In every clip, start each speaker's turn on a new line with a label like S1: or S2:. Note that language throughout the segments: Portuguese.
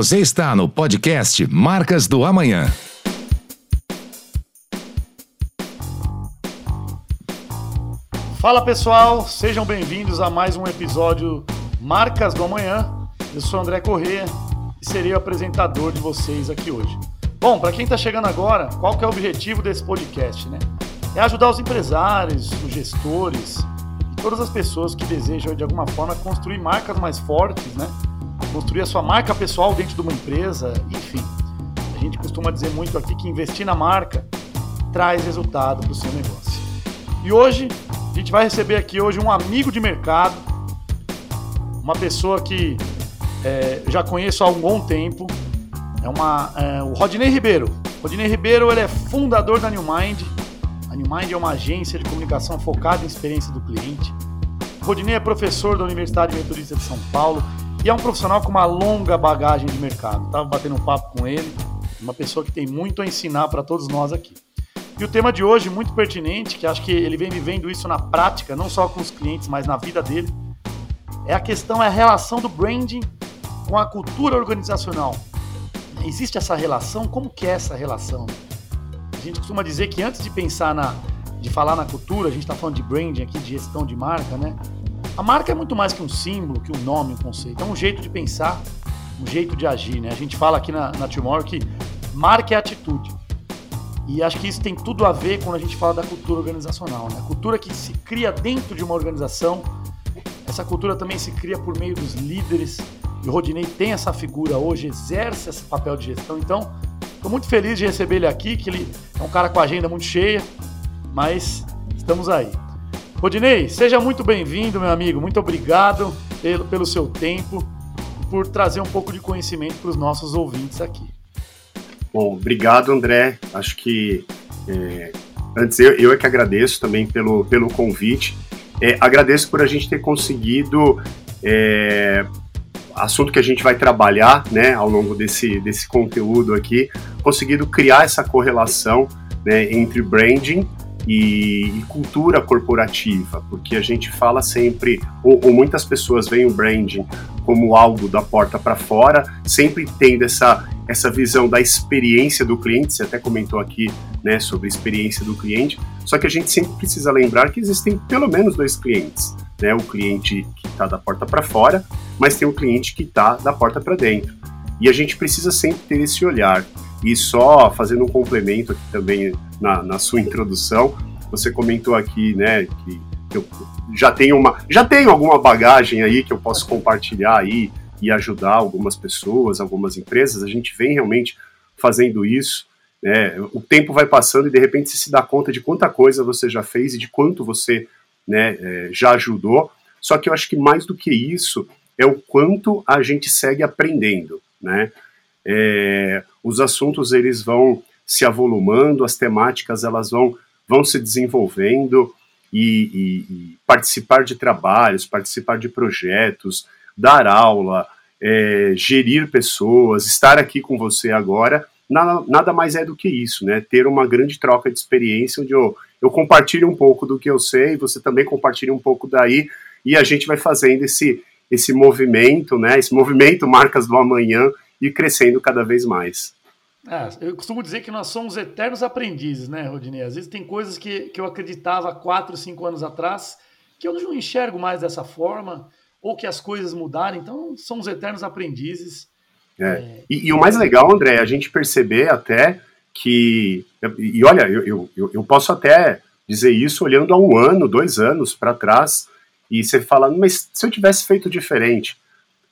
S1: Você está no podcast Marcas do Amanhã.
S2: Fala pessoal, sejam bem-vindos a mais um episódio Marcas do Amanhã. Eu sou André Corrêa e serei o apresentador de vocês aqui hoje. Bom, para quem está chegando agora, qual que é o objetivo desse podcast, né? É ajudar os empresários, os gestores e todas as pessoas que desejam de alguma forma construir marcas mais fortes, né? Construir a sua marca pessoal dentro de uma empresa, enfim. A gente costuma dizer muito aqui que investir na marca traz resultado para o seu negócio. E hoje a gente vai receber aqui hoje um amigo de mercado, uma pessoa que é, já conheço há um bom tempo, é, uma, é o Rodney Ribeiro. Rodney Ribeiro ele é fundador da New Mind. A New Mind é uma agência de comunicação focada em experiência do cliente. Rodney é professor da Universidade Metodista de São Paulo e é um profissional com uma longa bagagem de mercado. Estava batendo um papo com ele, uma pessoa que tem muito a ensinar para todos nós aqui. E o tema de hoje, muito pertinente, que acho que ele vem vivendo isso na prática, não só com os clientes, mas na vida dele, é a questão, é a relação do branding com a cultura organizacional. Existe essa relação? Como que é essa relação? A gente costuma dizer que antes de pensar na, de falar na cultura, a gente está falando de branding aqui, de gestão de marca, né? A marca é muito mais que um símbolo, que um nome, um conceito. É um jeito de pensar, um jeito de agir, né? A gente fala aqui na, na Timor que marca é atitude. E acho que isso tem tudo a ver quando a gente fala da cultura organizacional, né? A cultura que se cria dentro de uma organização. Essa cultura também se cria por meio dos líderes. E o Rodinei tem essa figura hoje, exerce esse papel de gestão. Então, estou muito feliz de receber ele aqui, que ele é um cara com a agenda muito cheia, mas estamos aí. Rodinei, seja muito bem-vindo, meu amigo. Muito obrigado pelo, pelo seu tempo por trazer um pouco de conhecimento para os nossos ouvintes aqui.
S3: Bom, obrigado, André. Acho que é, antes eu, eu é que agradeço também pelo, pelo convite. É, agradeço por a gente ter conseguido é, assunto que a gente vai trabalhar né, ao longo desse, desse conteúdo aqui, conseguido criar essa correlação né, entre branding e, e, cultura corporativa, porque a gente fala sempre, ou, ou muitas pessoas veem o branding como algo da porta para fora, sempre tendo essa, essa visão da experiência do cliente, você até comentou aqui né, sobre a experiência do cliente, só que a gente sempre precisa lembrar que existem pelo menos dois clientes, né, o cliente que está da porta para fora, mas tem o cliente que está da porta para dentro. E a gente precisa sempre ter esse olhar. E só fazendo um complemento aqui também na, na sua introdução, você comentou aqui, né, que, eu já tenho uma, já tenho alguma bagagem aí que eu posso compartilhar aí e ajudar algumas pessoas, algumas empresas. A gente vem realmente fazendo isso. Né? O tempo vai passando e de repente você se dá conta de quanta coisa você já fez e de quanto você né, é, já ajudou. Só que eu acho que mais do que isso é o quanto a gente segue aprendendo, né? É, os assuntos eles vão se avolumando, as temáticas elas vão, vão se desenvolvendo e, e, e participar de trabalhos, participar de projetos, dar aula, é, gerir pessoas, estar aqui com você agora, nada, nada mais é do que isso, né? Ter uma grande troca de experiência onde eu, eu compartilho um pouco do que eu sei, você também compartilha um pouco daí, e a gente vai fazendo esse, esse movimento, né? Esse movimento Marcas do Amanhã e crescendo cada vez mais.
S2: É, eu costumo dizer que nós somos eternos aprendizes, né, Rodinei? Às vezes tem coisas que, que eu acreditava quatro, cinco anos atrás que eu não enxergo mais dessa forma, ou que as coisas mudaram, então somos eternos aprendizes.
S3: É. É... E, e, o mais legal, André, é a gente perceber até que. E olha, eu, eu, eu posso até dizer isso olhando há um ano, dois anos para trás, e você falando, mas se eu tivesse feito diferente.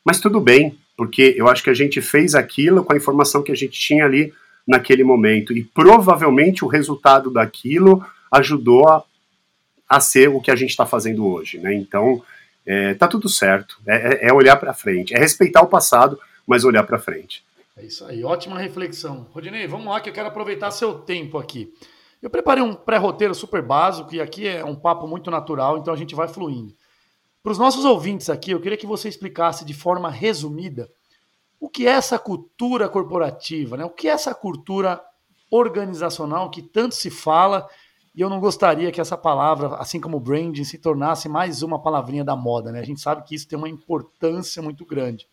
S3: Mas tudo bem, porque eu acho que a gente fez aquilo com a informação que a gente tinha ali naquele momento e provavelmente o resultado daquilo ajudou a, a ser o que a gente está fazendo hoje, né? Então é, tá tudo certo, é, é, é olhar para frente, é respeitar o passado, mas olhar para frente.
S2: É isso aí, ótima reflexão. Rodinei, vamos lá que eu quero aproveitar seu tempo aqui. Eu preparei um pré-roteiro super básico e aqui é um papo muito natural, então a gente vai fluindo. Para os nossos ouvintes aqui, eu queria que você explicasse de forma resumida o que é essa cultura corporativa, né? o que é essa cultura organizacional que tanto se fala, e eu não gostaria que essa palavra, assim como branding, se tornasse mais uma palavrinha da moda. Né? A gente sabe que isso tem uma importância muito grande.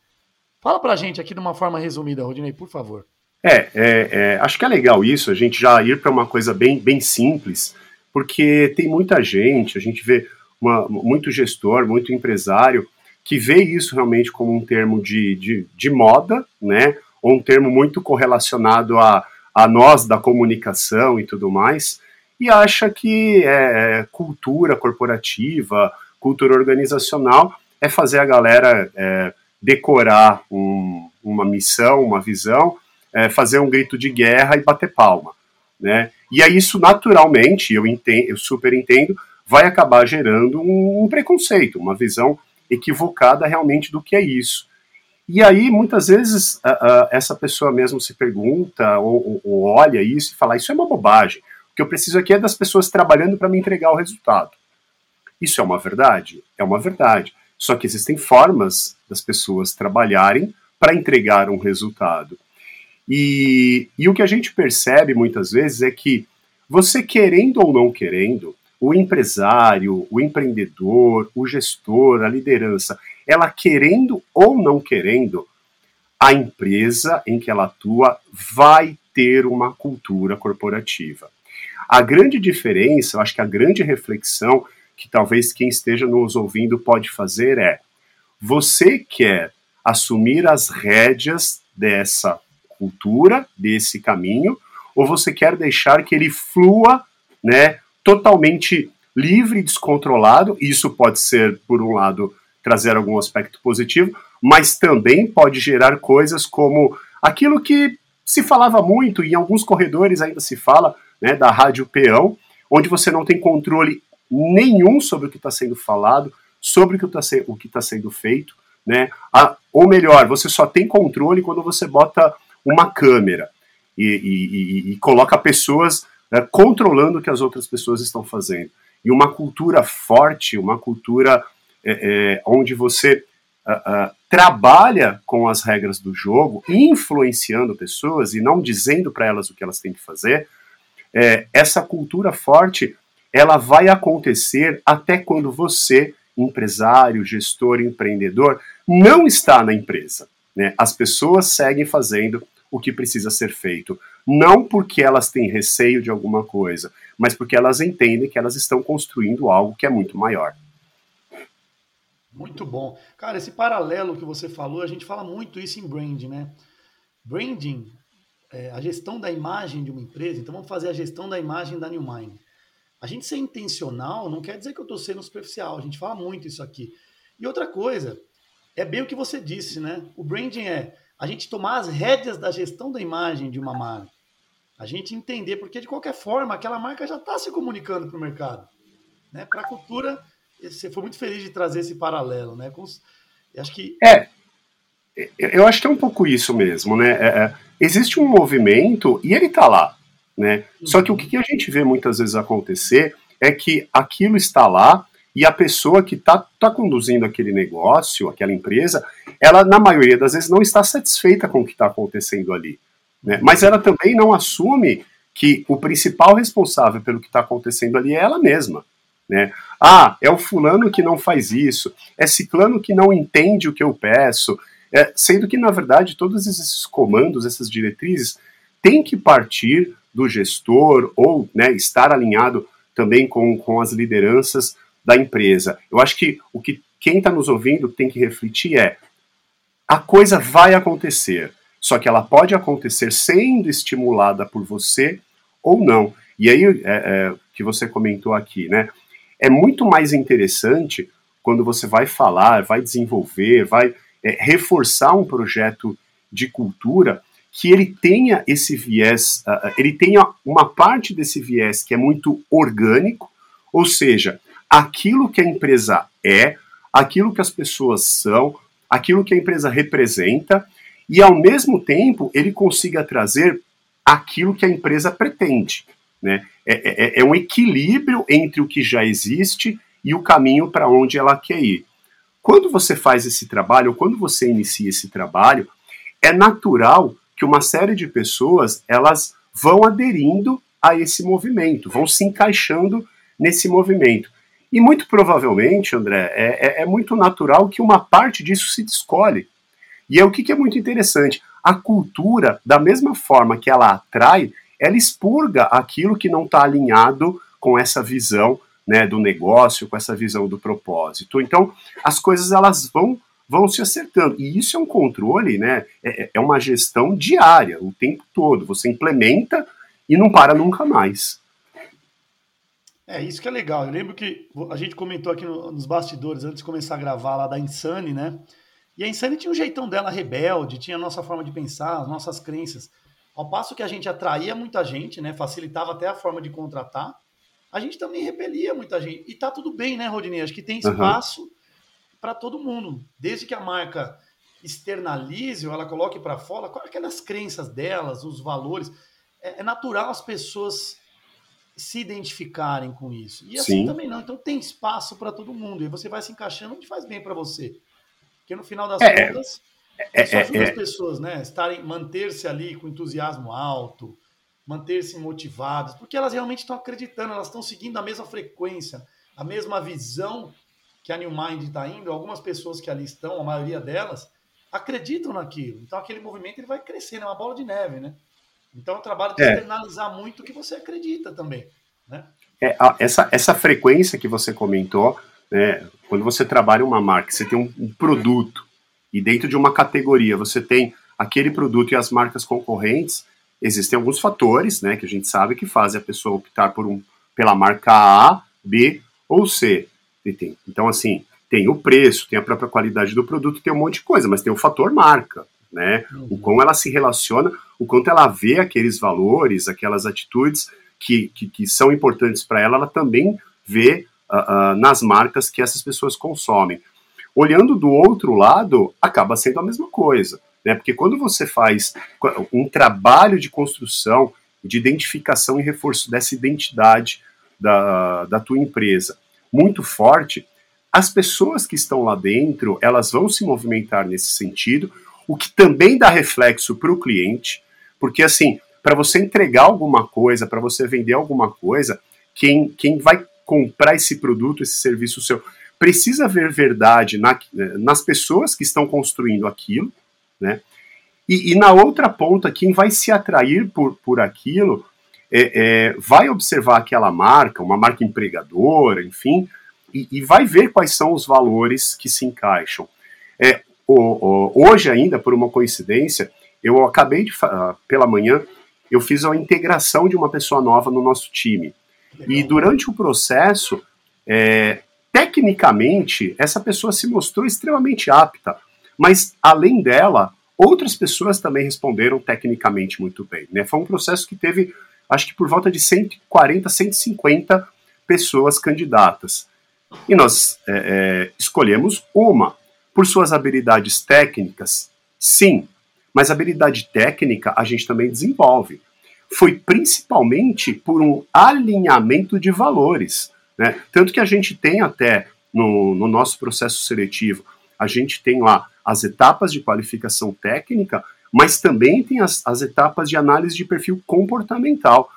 S2: Fala para a gente aqui de uma forma resumida, Rodinei, por favor.
S3: É, é, é, acho que é legal isso, a gente já ir para uma coisa bem, bem simples, porque tem muita gente, a gente vê uma, muito gestor, muito empresário, que vê isso realmente como um termo de, de, de moda, né? Ou um termo muito correlacionado a, a nós da comunicação e tudo mais, e acha que é, é cultura corporativa, cultura organizacional, é fazer a galera é, decorar um, uma missão, uma visão, é, fazer um grito de guerra e bater palma, né? E aí isso naturalmente, eu, entendo, eu super entendo, vai acabar gerando um, um preconceito, uma visão equivocada realmente do que é isso. E aí, muitas vezes, essa pessoa mesmo se pergunta ou, ou, olha isso e fala: Isso é uma bobagem. O que eu preciso aqui é das pessoas trabalhando para me entregar o resultado. Isso é uma verdade? É uma verdade. Só que existem formas das pessoas trabalharem para entregar um resultado. E, e o que a gente percebe muitas vezes é que você querendo ou não querendo, o empresário, o empreendedor, o gestor, a liderança, ela querendo ou não querendo, a empresa em que ela atua vai ter uma cultura corporativa. A grande diferença, eu acho que a grande reflexão que talvez quem esteja nos ouvindo pode fazer é: você quer assumir as rédeas dessa cultura, desse caminho, ou você quer deixar que ele flua, né, totalmente livre e descontrolado? Isso pode ser, por um lado, trazer algum aspecto positivo, mas também pode gerar coisas como aquilo que se falava muito, e em alguns corredores ainda se fala, né, da rádio peão, onde você não tem controle nenhum sobre o que está sendo falado, sobre o que está tá sendo feito, né? A, ou melhor, você só tem controle quando você bota uma câmera e, e, e, e coloca pessoas né, controlando o que as outras pessoas estão fazendo. E uma cultura forte, uma cultura é, é, onde você uh, uh, trabalha com as regras do jogo, influenciando pessoas e não dizendo para elas o que elas têm que fazer, é, essa cultura forte ela vai acontecer até quando você, empresário, gestor, empreendedor, não está na empresa. Né? As pessoas seguem fazendo o que precisa ser feito. Não porque elas têm receio de alguma coisa, mas porque elas entendem que elas estão construindo algo que é muito maior.
S2: Muito bom. Cara, esse paralelo que você falou, a gente fala muito isso em branding, né? Branding, é, a gestão da imagem de uma empresa, então vamos fazer a gestão da imagem da Newmind. A gente ser intencional não quer dizer que eu estou sendo superficial, a gente fala muito isso aqui. E outra coisa, é bem o que você disse, né? O branding é a gente tomar as rédeas da gestão da imagem de uma marca. A gente entender, porque de qualquer forma, aquela marca já está se comunicando para o mercado. Né? Para a cultura, você foi muito feliz de trazer esse paralelo. Né? Com acho que...
S3: É, eu acho que é um pouco isso mesmo. Né? É, é, existe um movimento e ele está lá. Né? Só que o que a gente vê muitas vezes acontecer é que aquilo está lá e a pessoa que está tá conduzindo aquele negócio, aquela empresa, ela, na maioria das vezes, não está satisfeita com o que está acontecendo ali. Né? Mas ela também não assume que o principal responsável pelo que está acontecendo ali é ela mesma. Né? Ah, é o fulano que não faz isso, é ciclano que não entende o que eu peço, é, sendo que, na verdade, todos esses comandos, essas diretrizes, têm que partir do gestor ou né, estar alinhado também com, com as lideranças da empresa. Eu acho que o que quem está nos ouvindo tem que refletir é: a coisa vai acontecer, só que ela pode acontecer sendo estimulada por você ou não. E aí, é, é, que você comentou aqui, né? É muito mais interessante quando você vai falar, vai desenvolver, vai é, reforçar um projeto de cultura que ele tenha esse viés, uh, ele tenha uma parte desse viés que é muito orgânico, ou seja, aquilo que a empresa é, aquilo que as pessoas são, aquilo que a empresa representa, e ao mesmo tempo ele consiga trazer aquilo que a empresa pretende. Né? É, é, é um equilíbrio entre o que já existe e o caminho para onde ela quer ir. Quando você faz esse trabalho, ou quando você inicia esse trabalho, é natural que uma série de pessoas elas vão aderindo a esse movimento, vão se encaixando nesse movimento. E muito provavelmente, André, é, é, é muito natural que uma parte disso se descolhe. E é o que, que é muito interessante. A cultura, da mesma forma que ela atrai, ela expurga aquilo que não está alinhado com essa visão né, do negócio, com essa visão do propósito. Então, as coisas elas vão vão se acertando. E isso é um controle, né? É, é uma gestão diária, o tempo todo. Você implementa e não para nunca mais.
S2: É, isso que é legal. Eu lembro que a gente comentou aqui no, nos bastidores, antes de começar a gravar lá da Insane, né? E a Insane tinha um jeitão dela rebelde, tinha a nossa forma de pensar, as nossas crenças. Ao passo que a gente atraía muita gente, né? Facilitava até a forma de contratar, a gente também repelia muita gente. E tá tudo bem, né, Rodinei? Acho que tem espaço uhum. para todo mundo. Desde que a marca externalize ou ela coloque para fora aquelas crenças delas, os valores. É, é natural as pessoas se identificarem com isso. E assim Sim. também não. Então tem espaço para todo mundo. E você vai se encaixando onde faz bem para você. Porque no final das é, contas, é, isso ajuda é, as pessoas, né? Estarem, manter-se ali com entusiasmo alto, manter-se motivadas, porque elas realmente estão acreditando, elas estão seguindo a mesma frequência, a mesma visão que a New Mind está indo. Algumas pessoas que ali estão, a maioria delas, acreditam naquilo. Então aquele movimento ele vai crescendo, é uma bola de neve, né? Então, é um trabalho de é. externalizar muito o que você acredita também. Né?
S3: É, essa, essa frequência que você comentou, né, quando você trabalha uma marca, você tem um, um, produto, e dentro de uma categoria você tem aquele produto e as marcas concorrentes, existem alguns fatores né, que a gente sabe que fazem a pessoa optar por um, pela marca A, B ou C. Então, assim, tem o preço, tem a própria qualidade do produto, tem um monte de coisa, mas tem o fator marca né? Uhum. O como ela se relaciona, o quanto ela vê aqueles valores, aquelas atitudes que, que, que são importantes para ela, ela também vê uh, uh, nas marcas que essas pessoas consomem. Olhando do outro lado, acaba sendo a mesma coisa, né? Porque quando você faz um trabalho de construção, de identificação e reforço dessa identidade da, da tua empresa muito forte, as pessoas que estão lá dentro, elas vão se movimentar nesse sentido, o que também dá reflexo para o cliente, porque assim, para você entregar alguma coisa, para você vender alguma coisa, quem, quem vai comprar esse produto, esse serviço seu, precisa ver verdade na, nas pessoas que estão construindo aquilo, né? E, e, na outra ponta, quem vai se atrair por, por aquilo é, é, vai observar aquela marca, uma marca empregadora, enfim, e, e, vai ver quais são os valores que se encaixam. É, hoje ainda, por uma coincidência, eu acabei de, pela manhã, eu fiz a integração de uma pessoa nova no nosso time. E durante o processo, é, tecnicamente, essa pessoa se mostrou extremamente apta, mas além dela, outras pessoas também responderam tecnicamente muito bem. Né? Foi um processo que teve, acho que por volta de 140, 150 pessoas candidatas. E nós é, é, escolhemos uma. Por suas habilidades técnicas, sim, mas habilidade técnica a gente também desenvolve. Foi principalmente por um alinhamento de valores. Né? Tanto que a gente tem até no, no nosso processo seletivo, a gente tem lá as etapas de qualificação técnica, mas também tem as, as etapas de análise de perfil comportamental.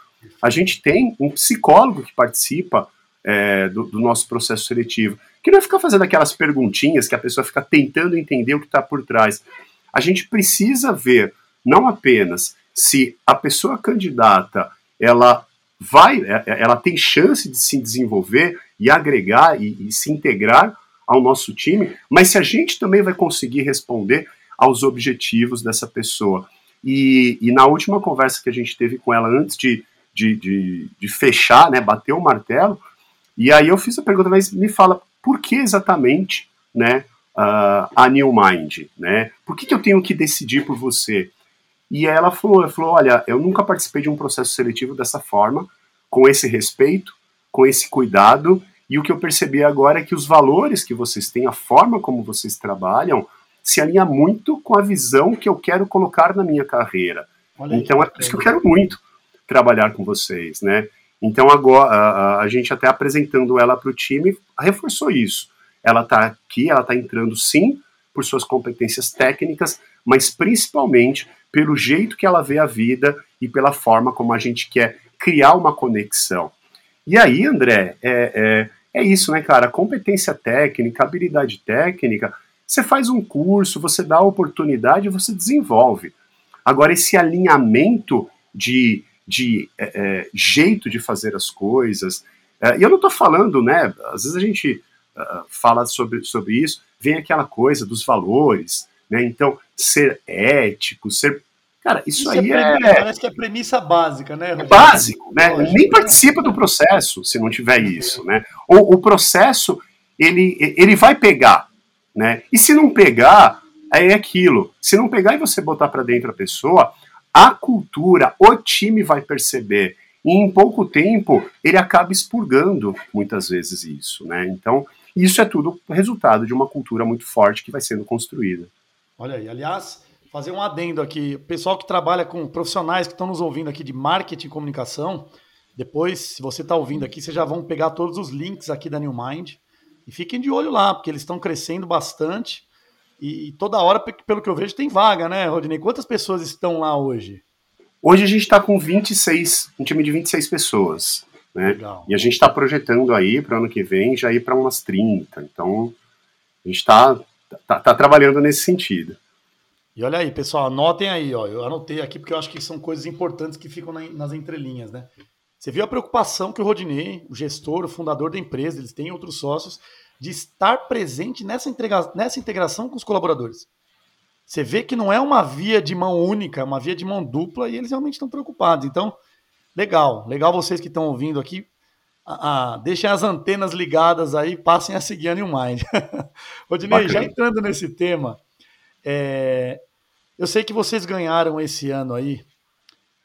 S3: A gente tem um psicólogo que participa é, do, do, nosso processo seletivo que não é ficar fazendo aquelas perguntinhas que a pessoa fica tentando entender o que está por trás. A gente precisa ver não apenas se a pessoa candidata ela vai, é, é, ela tem chance de se desenvolver e agregar e, e se integrar ao nosso time, mas se a gente também vai conseguir responder aos objetivos dessa pessoa. E, e, na última conversa que a gente teve com ela antes de, de, de, de, fechar, né, bater o martelo, e aí eu fiz a pergunta, mas me fala, por que exatamente né, uh, a New Mind? Né? Por que, que eu tenho que decidir por você? E ela falou, ela falou, olha, eu nunca participei de um processo seletivo dessa forma, com esse respeito, com esse cuidado, e o que eu percebi agora é que os valores que vocês têm, a forma como vocês trabalham, se alinha muito com a visão que eu quero colocar na minha carreira. Olha então é por isso que eu quero muito trabalhar com vocês, né? Então agora a, a gente até apresentando ela para o time reforçou isso. Ela está aqui, ela está entrando sim por suas competências técnicas, mas principalmente pelo jeito que ela vê a vida e pela forma como a gente quer criar uma conexão. E aí, André, é, é, é isso, né, cara? Competência técnica, habilidade técnica, você faz um curso, você dá a oportunidade, você desenvolve. Agora, esse alinhamento de, de é, é, jeito de fazer as coisas, é, e eu não estou falando, né? Às vezes a gente uh, fala sobre, sobre isso, vem aquela coisa dos valores, né? Então, ser ético, ser. Cara, isso, isso aí é,
S2: é. Parece que é premissa básica, né?
S3: É básico, né? Lógico, Nem participa do processo se não tiver isso, né? O, o processo, ele, ele vai pegar, né? E se não pegar, é aquilo. Se não pegar e você botar para dentro a pessoa, a cultura, o time vai perceber. E em pouco tempo, ele acaba expurgando muitas vezes isso, né? Então, isso é tudo resultado de uma cultura muito forte que vai sendo construída.
S2: Olha aí, aliás, fazer um adendo aqui. O pessoal que trabalha com profissionais que estão nos ouvindo aqui de marketing e comunicação, depois, se você está ouvindo aqui, vocês já vão pegar todos os links aqui da New Mind e fiquem de olho lá, porque eles estão crescendo bastante e, e, toda hora, pelo que eu vejo, tem vaga, né, Rodinei? Quantas pessoas estão lá hoje?
S3: Hoje a gente está com 26, um time de 26 pessoas. Né? Legal. E a gente está projetando aí para o ano que vem já ir para umas 30. Então, a gente está tá, tá trabalhando nesse sentido.
S2: E olha aí, pessoal, anotem aí, ó. Eu anotei aqui porque eu acho que são coisas importantes que ficam na, nas entrelinhas, né? Você viu a preocupação que o Rodinei, o gestor, o fundador da empresa, eles têm outros sócios, de estar presente nessa, nessa integração com os colaboradores. Você vê que não é uma via de mão única, é uma via de mão dupla e eles realmente estão preocupados. Então, legal, legal vocês que estão ouvindo aqui ah, deixem as antenas ligadas aí, passem a seguir a New Mind. Odinei, já entrando nesse tema, é, eu sei que vocês ganharam esse ano aí,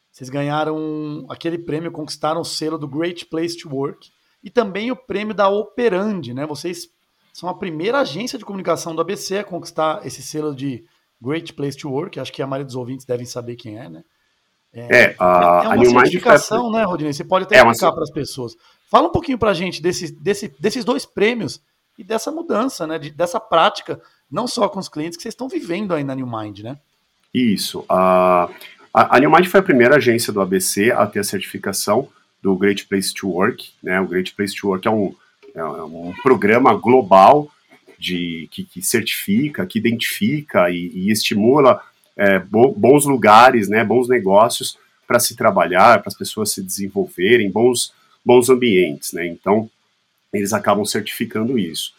S2: vocês ganharam aquele prêmio, conquistaram o selo do Great Place to Work e também o prêmio da Operandi, né? Vocês são a primeira agência de comunicação do ABC a conquistar esse selo de Great Place to Work, acho que a maioria dos ouvintes devem saber quem é, né?
S3: É, é a,
S2: é uma certificação, né, Rodinei? Você pode até é explicar uma... para as pessoas. Fala um pouquinho para a gente desse, desse, desses dois prêmios e dessa mudança, né, de, dessa prática, não só com os clientes que vocês estão vivendo aí na New Mind, né?
S3: Isso. A, a, a New Mind foi a primeira agência do ABC a ter a certificação do Great Place to Work. Né? O Great Place to Work é um, é um programa global de, que, que certifica, que identifica e, e estimula é, bo, bons lugares, né, bons negócios para se trabalhar, para as pessoas se desenvolverem, bons bons ambientes, né? Então, eles acabam certificando isso.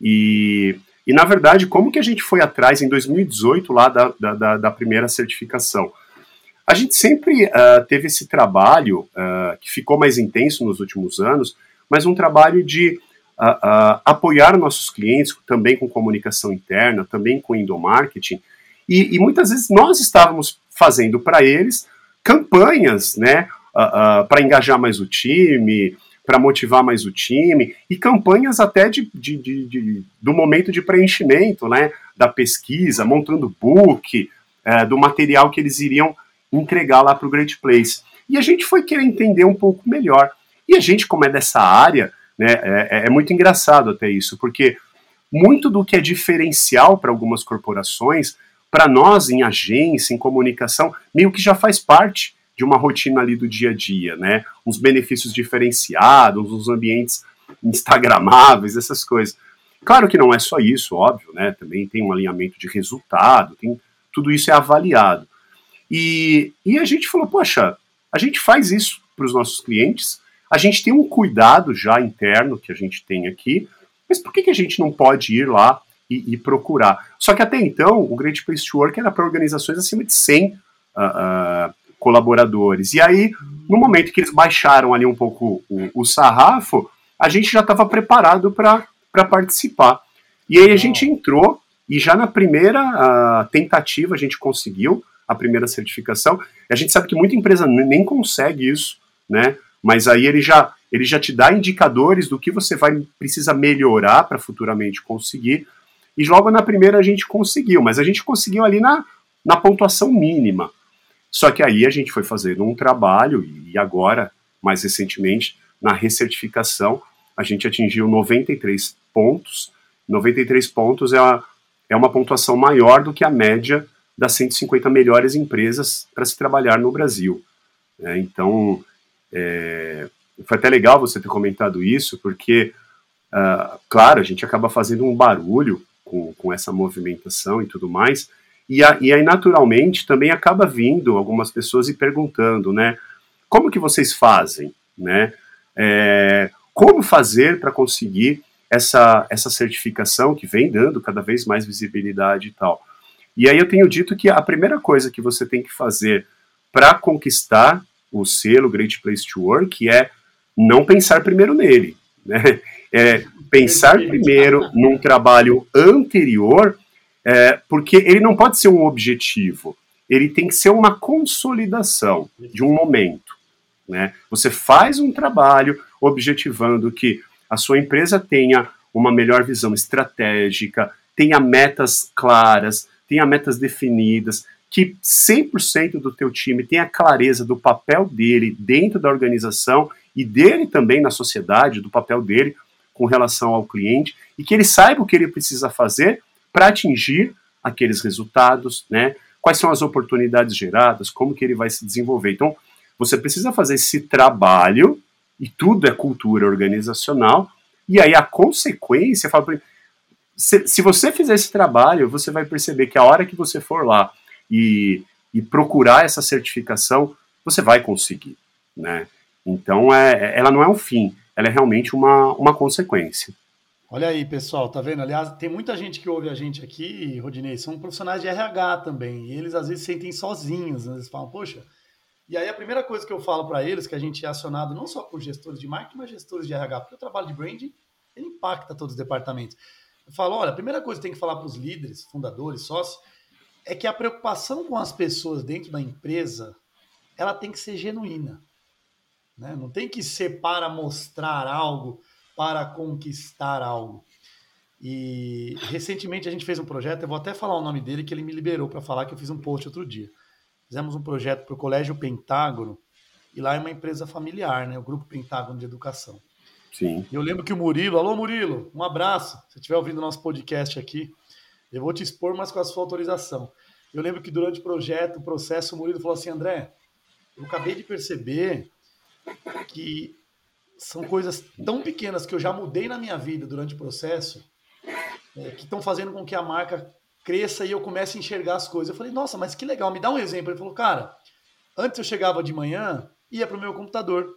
S3: E, e na verdade, como que a gente foi atrás em 2018 lá da, da, da primeira certificação? A gente sempre uh, teve esse trabalho, uh, que ficou mais intenso nos últimos anos, mas um trabalho de uh, apoiar nossos clientes também com comunicação interna, também com endomarketing, e, e muitas vezes nós estávamos fazendo para eles campanhas, né, para engajar mais o time, para motivar mais o time, e campanhas até de, de, de, de, do momento de preenchimento, né, da pesquisa, montando book, uh, do material que eles iriam entregar lá para o Great Place. E a gente foi querer entender um pouco melhor. E a gente, como é dessa área, né, é, é, é muito engraçado até isso, porque muito do que é diferencial para algumas corporações, para nós em agência, em comunicação, meio que já faz parte de uma rotina ali do dia a dia, né? Uns benefícios diferenciados, uns ambientes instagramáveis, essas coisas. Claro que não é só isso, óbvio, né? Também tem um alinhamento de resultado, tem tudo isso é avaliado. E, e a gente falou, poxa, a gente faz isso para os nossos clientes, a gente tem um cuidado já interno que a gente tem aqui, mas por que, que a gente não pode ir lá e, e procurar? Só que até então, o Great Place to Work era para organizações acima de 100 uh, uh, colaboradores. E aí, no momento que eles baixaram ali um pouco o, o sarrafo, a gente já estava preparado para participar. E aí a gente entrou e já na primeira uh, tentativa a gente conseguiu a primeira certificação. A gente sabe que muita empresa nem consegue isso, né? Mas aí ele já ele já te dá indicadores do que você vai precisa melhorar para futuramente conseguir. E logo na primeira a gente conseguiu, mas a gente conseguiu ali na, na pontuação mínima. Só que aí a gente foi fazendo um trabalho e agora, mais recentemente, na recertificação, a gente atingiu 93 pontos. 93 pontos é, é uma pontuação maior do que a média das 150 melhores empresas para se trabalhar no Brasil. É, então, é, foi até legal você ter comentado isso, porque, uh, claro, a gente acaba fazendo um barulho com, com essa movimentação e tudo mais. E, a, e aí, naturalmente, também acaba vindo algumas pessoas e perguntando, né? Como que vocês fazem, né? É, como fazer para conseguir essa, essa certificação que vem dando cada vez mais visibilidade e tal. E aí eu tenho dito que a primeira coisa que você tem que fazer para conquistar o selo Great Place to Work é não pensar primeiro nele, né? É pensar primeiro num trabalho anterior, é, porque ele não pode ser um objetivo, ele tem que ser uma consolidação de um momento, né? Você faz um trabalho objetivando que a sua empresa tenha uma melhor visão estratégica, tenha metas claras, tenha metas definidas, que 100% do teu time tenha clareza do papel dele dentro da organização e dele também na sociedade, do papel dele com relação ao cliente e que ele saiba o que ele precisa fazer para atingir aqueles resultados, né? Quais são as oportunidades geradas, como que ele vai se desenvolver. Então, você precisa fazer esse trabalho e tudo é cultura organizacional. E aí a consequência, fala, se, se você fizer esse trabalho, você vai perceber que a hora que você for lá e, e procurar essa certificação, você vai conseguir, né? Então, é, ela não é um fim, ela é realmente uma, uma consequência.
S2: Olha aí, pessoal, tá vendo? Aliás, tem muita gente que ouve a gente aqui, Rodinei, são profissionais de RH também, e eles às vezes se sentem sozinhos, né? eles falam, poxa, e aí a primeira coisa que eu falo para eles, que a gente é acionado não só por gestores de marketing, mas gestores de RH, porque o trabalho de branding, ele impacta todos os departamentos. Eu falo, olha, a primeira coisa que tem que falar para os líderes, fundadores, sócios, é que a preocupação com as pessoas dentro da empresa, ela tem que ser genuína. Né? Não tem que ser para mostrar algo, para conquistar algo. E recentemente a gente fez um projeto, eu vou até falar o nome dele, que ele me liberou para falar que eu fiz um post outro dia fizemos um projeto para o Colégio Pentágono, e lá é uma empresa familiar, né? O Grupo Pentágono de Educação.
S3: Sim.
S2: E eu lembro que o Murilo, alô Murilo, um abraço. Se estiver ouvindo nosso podcast aqui, eu vou te expor, mas com a sua autorização. Eu lembro que durante o projeto, o processo, o Murilo falou assim: André, eu acabei de perceber que são coisas tão pequenas que eu já mudei na minha vida durante o processo, é, que estão fazendo com que a marca cresça e eu comece a enxergar as coisas. Eu falei, nossa, mas que legal, me dá um exemplo. Ele falou, cara, antes eu chegava de manhã, ia para o meu computador.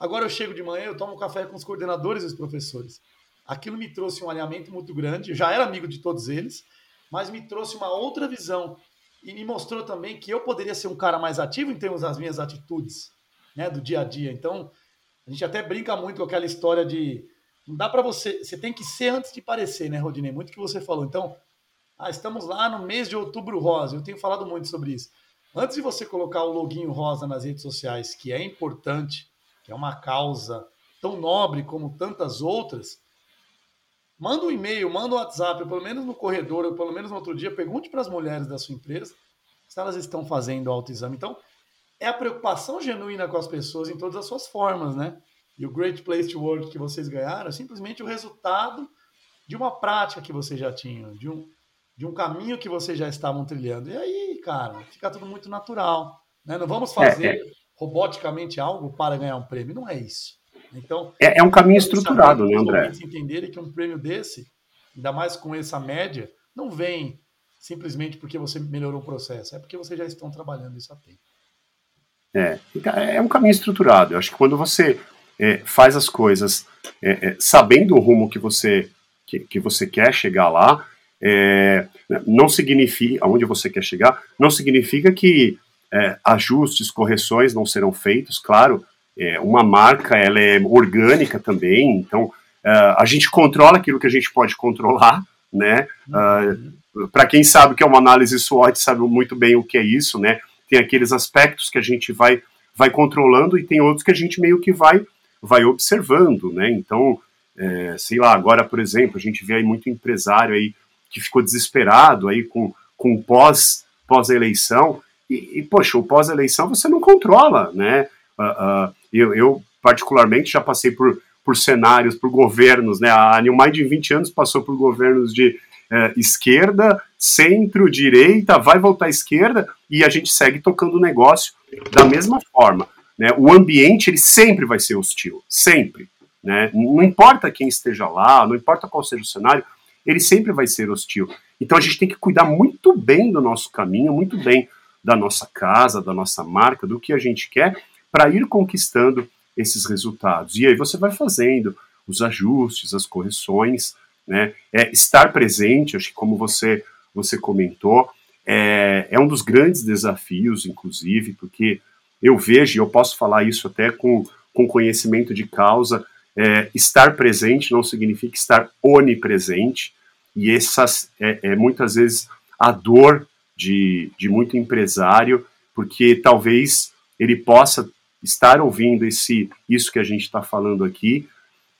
S2: Agora eu chego de manhã, eu tomo café com os coordenadores e os professores. Aquilo me trouxe um alinhamento muito grande, eu já era amigo de todos eles, mas me trouxe uma outra visão e me mostrou também que eu poderia ser um cara mais ativo em termos das minhas atitudes, né, do dia a dia. Então, a gente até brinca muito com aquela história de não dá para você, você tem que ser antes de parecer, né, Rodinei? Muito que você falou. Então, ah, estamos lá no mês de outubro rosa. Eu tenho falado muito sobre isso. Antes de você colocar o loginho rosa nas redes sociais, que é importante, que é uma causa tão nobre como tantas outras, manda um e-mail, manda um WhatsApp, ou pelo menos no corredor, ou pelo menos no outro dia, pergunte para as mulheres da sua empresa se elas estão fazendo autoexame. Então, é a preocupação genuína com as pessoas em todas as suas formas, né? E o Great Place to Work que vocês ganharam é simplesmente o resultado de uma prática que vocês já tinham, de um, de um caminho que vocês já estavam trilhando. E aí, cara, fica tudo muito natural. Né? Não vamos fazer é, é. Roboticamente algo para ganhar um prêmio. Não é isso. Então,
S3: é, é um caminho estruturado, né, André?
S2: entenderem que um prêmio desse, ainda mais com essa média, não vem simplesmente porque você melhorou o processo, é porque vocês já estão trabalhando isso há tempo.
S3: É, é um caminho estruturado. Eu acho que quando você é, faz as coisas é, é sabendo o rumo que você, que, que você quer chegar lá, é, não significa, aonde você quer chegar, não significa que é, ajustes, correções não serão feitos, claro, é, uma marca ela é orgânica também, então é, a gente controla aquilo que a gente pode controlar, né? Uhum. Uh, Para quem sabe que é uma análise SWOT, sabe muito bem o que é isso, né? Tem aqueles aspectos que a gente vai, vai controlando e tem outros que a gente meio que vai, vai observando, né? Então, é, sei lá, agora, por exemplo, a gente vê aí muito empresário aí que ficou desesperado aí com, com pós, pós-eleição. E, e, poxa, o pós-eleição você não controla, né? Uh, uh, eu, eu, particularmente, já passei por, por cenários, por governos, né? A mais de 20 anos passou por governos de uh, esquerda, centro, direita, vai voltar à esquerda e a gente segue tocando o negócio da mesma forma. Né? O ambiente ele sempre vai ser hostil, sempre. Né? Não importa quem esteja lá, não importa qual seja o cenário, ele sempre vai ser hostil. Então a gente tem que cuidar muito bem do nosso caminho, muito bem da nossa casa, da nossa marca, do que a gente quer, para ir conquistando esses resultados. E aí você vai fazendo os ajustes, as correções, né? É, estar presente, acho que como você, você comentou, é, é um dos grandes desafios, inclusive, porque eu vejo, e eu posso falar isso até com, com conhecimento de causa, é, estar presente não significa estar onipresente, e essas é, é muitas vezes a dor de, de muito empresário, porque talvez ele possa estar ouvindo esse isso que a gente está falando aqui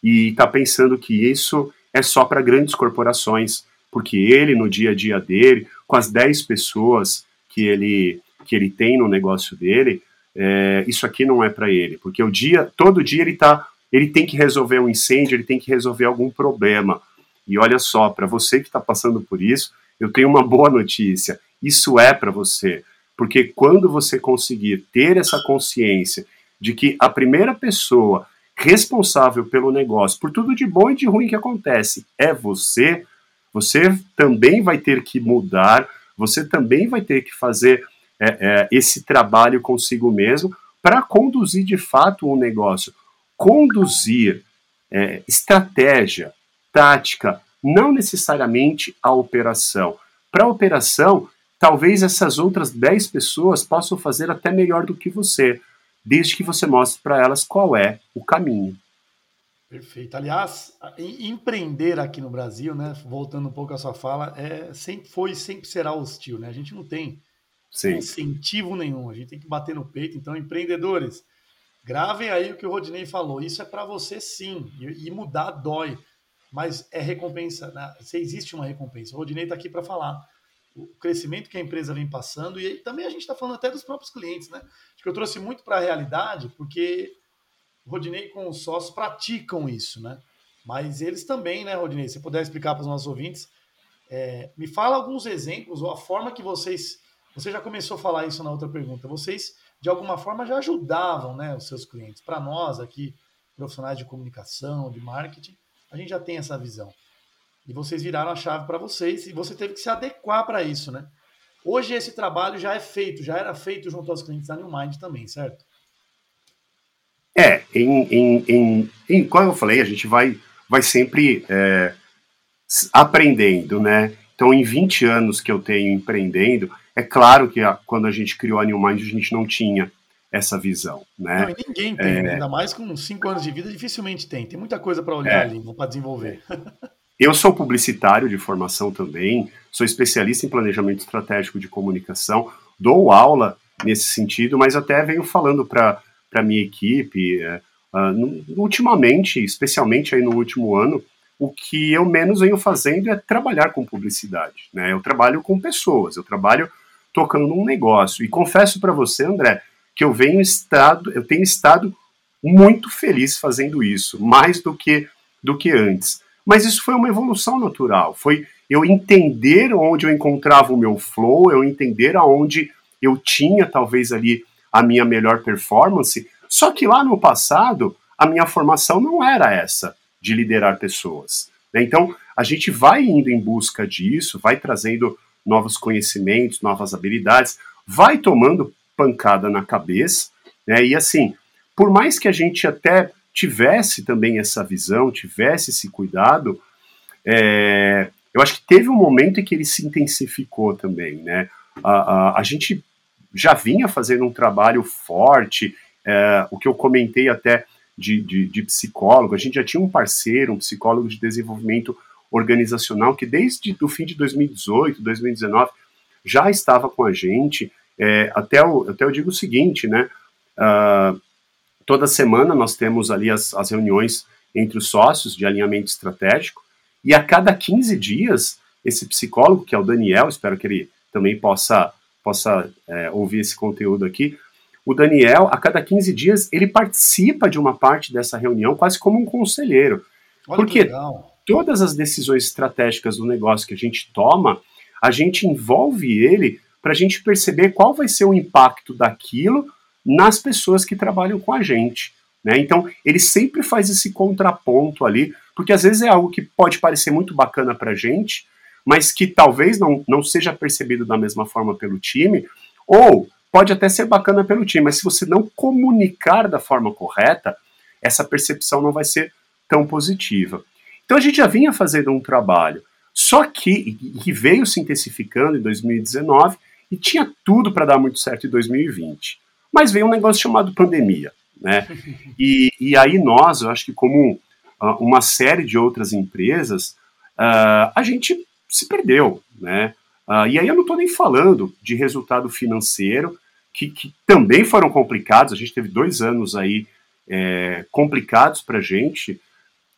S3: e está pensando que isso é só para grandes corporações, porque ele, no dia a dia dele, com as 10 pessoas que ele, que ele tem no negócio dele, é, isso aqui não é para ele, porque o dia, todo dia ele tá, ele tem que resolver um incêndio, ele tem que resolver algum problema. E olha só, para você que está passando por isso, eu tenho uma boa notícia. Isso é para você, porque quando você conseguir ter essa consciência de que a primeira pessoa responsável pelo negócio, por tudo de bom e de ruim que acontece, é você, você também vai ter que mudar, você também vai ter que fazer é, é, esse trabalho consigo mesmo para conduzir de fato um negócio. Conduzir é, estratégia, tática, não necessariamente a operação. Para a operação, talvez essas outras 10 pessoas possam fazer até melhor do que você desde que você mostre para elas qual é o caminho.
S2: Perfeito. Aliás, empreender aqui no Brasil, né, voltando um pouco à sua fala, é, sempre foi e sempre será hostil. Né? A gente não tem Sim. incentivo nenhum, a gente tem que bater no peito. Então, empreendedores, gravem aí o que o Rodinei falou. Isso é para você sim, e, e, mudar dói, mas é recompensa. Né? Existe uma recompensa. O Rodinei está aqui para falar o crescimento que a empresa vem passando, e também a gente está falando até dos próprios clientes, né? Acho que eu trouxe muito para a realidade, porque Rodinei com os sócios praticam isso, né? Mas eles também, né, Rodinei? Se puder explicar para os nossos ouvintes, é, me fala alguns exemplos, ou a forma que vocês. Você já começou a falar isso na outra pergunta. Vocês, de alguma forma, já ajudavam né, os seus clientes. Para nós aqui, profissionais de comunicação, de marketing, a gente já tem essa visão. E vocês viraram a chave para vocês e você teve que se adequar para isso, né? Hoje esse trabalho já é feito, já era feito junto aos clientes da New Mind também, certo?
S3: É, em, em, em, em como eu falei, a gente vai, vai sempre é, aprendendo, né? Então, em 20 anos que eu tenho empreendendo, é claro que a, quando a gente criou a New Mind, a gente não tinha essa visão, né? Não,
S2: ninguém tem, é... ainda mais com 5 anos de vida, dificilmente tem. Tem muita coisa para olhar é... ali, para desenvolver.
S3: Eu sou publicitário de formação também, sou especialista em planejamento estratégico de comunicação, dou aula nesse sentido, mas até venho falando para a minha equipe, uh, ultimamente, especialmente aí no último ano, o que eu menos venho fazendo é trabalhar com publicidade. Né? Eu trabalho com pessoas, eu trabalho tocando um negócio. E confesso para você, André, que eu venho estado, eu tenho estado muito feliz fazendo isso, mais do que do que antes. Mas isso foi uma evolução natural. Foi eu entender onde eu encontrava o meu flow, eu entender aonde eu tinha talvez ali a minha melhor performance. Só que lá no passado, a minha formação não era essa, de liderar pessoas. Né? Então, a gente vai indo em busca disso, vai trazendo novos conhecimentos, novas habilidades, vai tomando pancada na cabeça, né? E assim, por mais que a gente até tivesse também essa visão, tivesse esse cuidado, é, eu acho que teve um momento em que ele se intensificou também, né? A, a, a gente já vinha fazendo um trabalho forte, é, o que eu comentei até de, de, de, psicólogo, a gente já tinha um parceiro, um psicólogo de desenvolvimento organizacional, que desde o fim de 2018, 2019, já estava com a gente, é, até, o, até eu digo o seguinte, né? Uh, Toda semana nós temos ali as, as reuniões entre os sócios de alinhamento estratégico, e a cada 15 dias, esse psicólogo, que é o Daniel, espero que ele também possa, possa é, ouvir esse conteúdo aqui, o Daniel, a cada 15 dias, ele participa de uma parte dessa reunião quase como um conselheiro. Olha porque todas as decisões estratégicas do negócio que a gente toma, a gente envolve ele para a gente perceber qual vai ser o impacto daquilo nas pessoas que trabalham com a gente. Né? Então, ele sempre faz esse contraponto ali, Porque às vezes é algo que pode parecer muito bacana para a gente, mas que talvez não, não seja percebido da mesma forma pelo time, ou pode até ser bacana pelo time, mas se você não comunicar da forma correta, essa percepção não vai ser tão positiva. Então a gente já vinha fazendo um trabalho, só que, que veio se intensificando em 2019 e tinha tudo para dar muito certo em 2020. Mas veio um negócio chamado pandemia. Né? E, e aí nós, eu acho que como uh, uma série de outras empresas, uh, a gente se perdeu. Né? Uh, e aí eu não estou nem falando de resultado financeiro, que, que, também foram complicados, a gente teve dois anos aí é, complicados para a gente,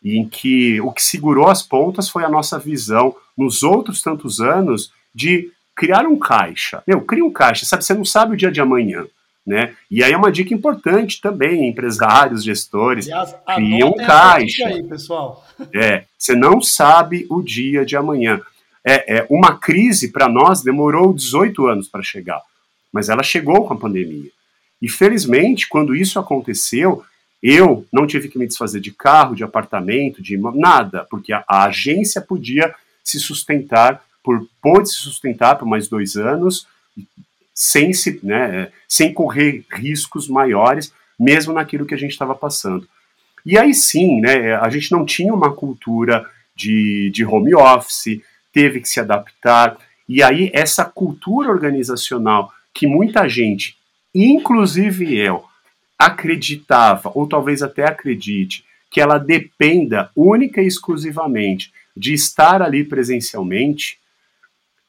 S3: em que o que segurou as pontas foi a nossa visão nos outros tantos anos de criar um caixa. Meu, cria um caixa, sabe? Você não sabe o dia de amanhã. Né? E aí é uma dica importante também, empresários, gestores, cria um caixa.
S2: Aí, pessoal.
S3: É, você não sabe o dia de amanhã. É, é uma crise para nós demorou 18 anos para chegar, mas ela chegou com a pandemia. E felizmente, quando isso aconteceu, eu não tive que me desfazer de carro, de apartamento, de nada, porque a, a agência podia se sustentar por pôde se sustentar por mais dois anos sem se, né, sem correr riscos maiores, mesmo naquilo que a gente estava passando. E aí sim, né, a gente não tinha uma cultura de, de home office, teve que se adaptar. E aí essa cultura organizacional que muita gente, inclusive eu, acreditava, ou talvez até acredite, que ela dependa única e exclusivamente de estar ali presencialmente,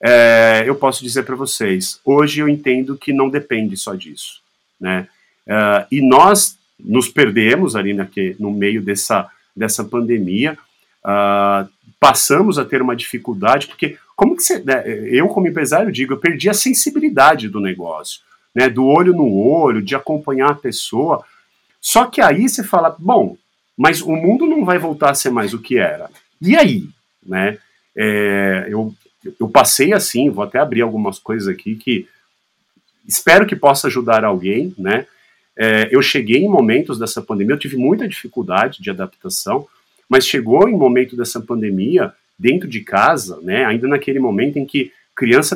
S3: é, eu posso dizer para vocês, hoje eu entendo que não depende só disso, né? É, e nós nos perdemos ali naque, no meio dessa, dessa pandemia, uh, passamos a ter uma dificuldade, porque como que você, né, eu como empresário digo, eu perdi a sensibilidade do negócio né, do olho no olho, de acompanhar a pessoa. Só que aí você fala, bom, mas o mundo não vai voltar a ser mais o que era. E aí, né? É, eu, eu passei assim, vou até abrir algumas coisas aqui que espero que possa ajudar alguém, né? É, eu cheguei em momentos dessa pandemia, eu tive muita dificuldade de adaptação, mas chegou em momento dessa pandemia, dentro de casa, né? Ainda naquele momento em que criança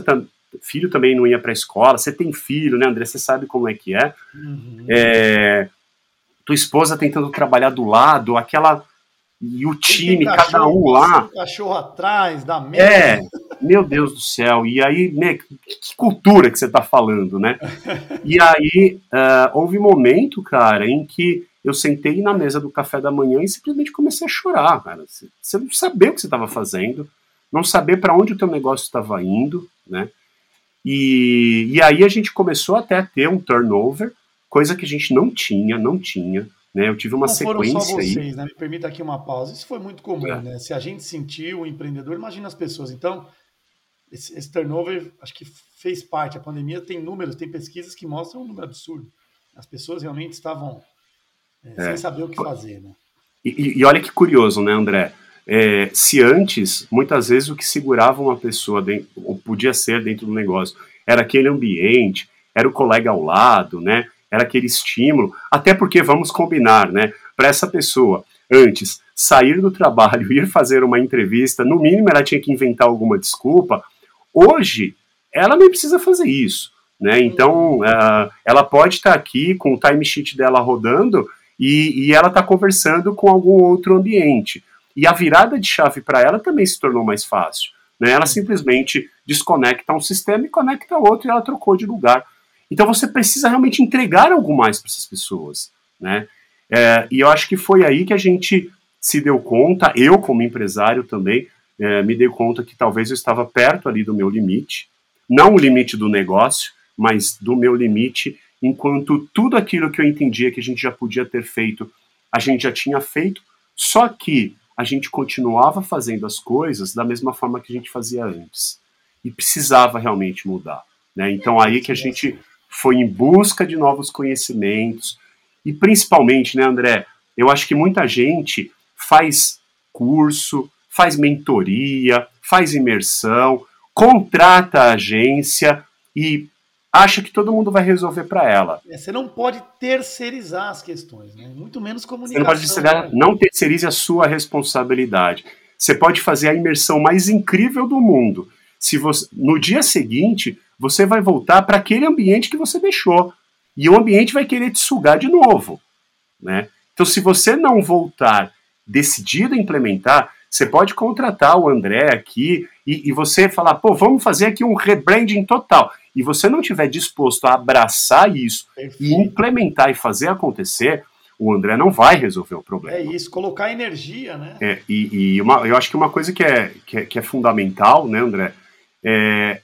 S3: filho também não ia para a escola. Você tem filho, né, André? Você sabe como é que é. Uhum. é. Tua esposa tentando trabalhar do lado, aquela. E o time, cada um lá.
S2: Cachorro atrás, da mesa.
S3: É, meu Deus do céu. E aí, né, que cultura que você está falando, né? E aí, uh, houve um momento, cara, em que eu sentei na mesa do café da manhã e simplesmente comecei a chorar, cara. Você não sabia o que você estava fazendo, não saber para onde o teu negócio estava indo, né? E, e aí a gente começou até a ter um turnover, coisa que a gente não tinha, não tinha. Né? Eu tive uma não sequência foram só vocês,
S2: aí. Né? Me permita aqui uma pausa. Isso foi muito comum, é. né? Se a gente sentiu o empreendedor, imagina as pessoas. Então, esse, esse, turnover, acho que fez parte. A pandemia tem números, tem pesquisas que mostram um número absurdo. As pessoas realmente estavam é, é. sem saber o que fazer, né?
S3: E, e, olha que curioso, né, André? É, se antes, muitas vezes, o que segurava uma pessoa, dentro, ou podia ser dentro do negócio, era aquele ambiente, era o colega ao lado, né? Era aquele estímulo, até porque vamos combinar, né? Para essa pessoa, antes, sair do trabalho, ir fazer uma entrevista, no mínimo ela tinha que inventar alguma desculpa. Hoje, ela nem precisa fazer isso, né? Então, uh, ela pode estar aqui com o timesheet dela rodando e, e ela está conversando com algum outro ambiente. E a virada de chave para ela também se tornou mais fácil. Né? Ela simplesmente desconecta um sistema e conecta outro e ela trocou de lugar. Então você precisa realmente entregar algo mais para essas pessoas. Né? É, e eu acho que foi aí que a gente se deu conta, eu como empresário também, é, me dei conta que talvez eu estava perto ali do meu limite, não o limite do negócio, mas do meu limite, enquanto tudo aquilo que eu entendia que a gente já podia ter feito, a gente já tinha feito, só que a gente continuava fazendo as coisas da mesma forma que a gente fazia antes. E precisava realmente mudar. Né? Então, aí que a gente foi em busca de novos conhecimentos. E principalmente, né, André? Eu acho que muita gente faz curso, faz mentoria, faz imersão, contrata a agência e acha que todo mundo vai resolver para ela.
S2: É, você não pode terceirizar as questões, né? muito menos comunicação.
S3: Você não pode terceirizar, né? não terceirize a sua responsabilidade. Você pode fazer a imersão mais incrível do mundo. Se você, no dia seguinte, você vai voltar para aquele ambiente que você deixou. E o ambiente vai querer te sugar de novo. Né? Então, se você não voltar decidido a implementar, você pode contratar o André aqui e, e, você falar, pô, vamos fazer aqui um rebranding total. E você não tiver disposto a abraçar isso Perfeito. e implementar e fazer acontecer, o André não vai resolver o problema.
S2: É isso, colocar energia, né?
S3: É, e, e uma, eu acho que uma coisa que é, que é, que é fundamental, né, André, é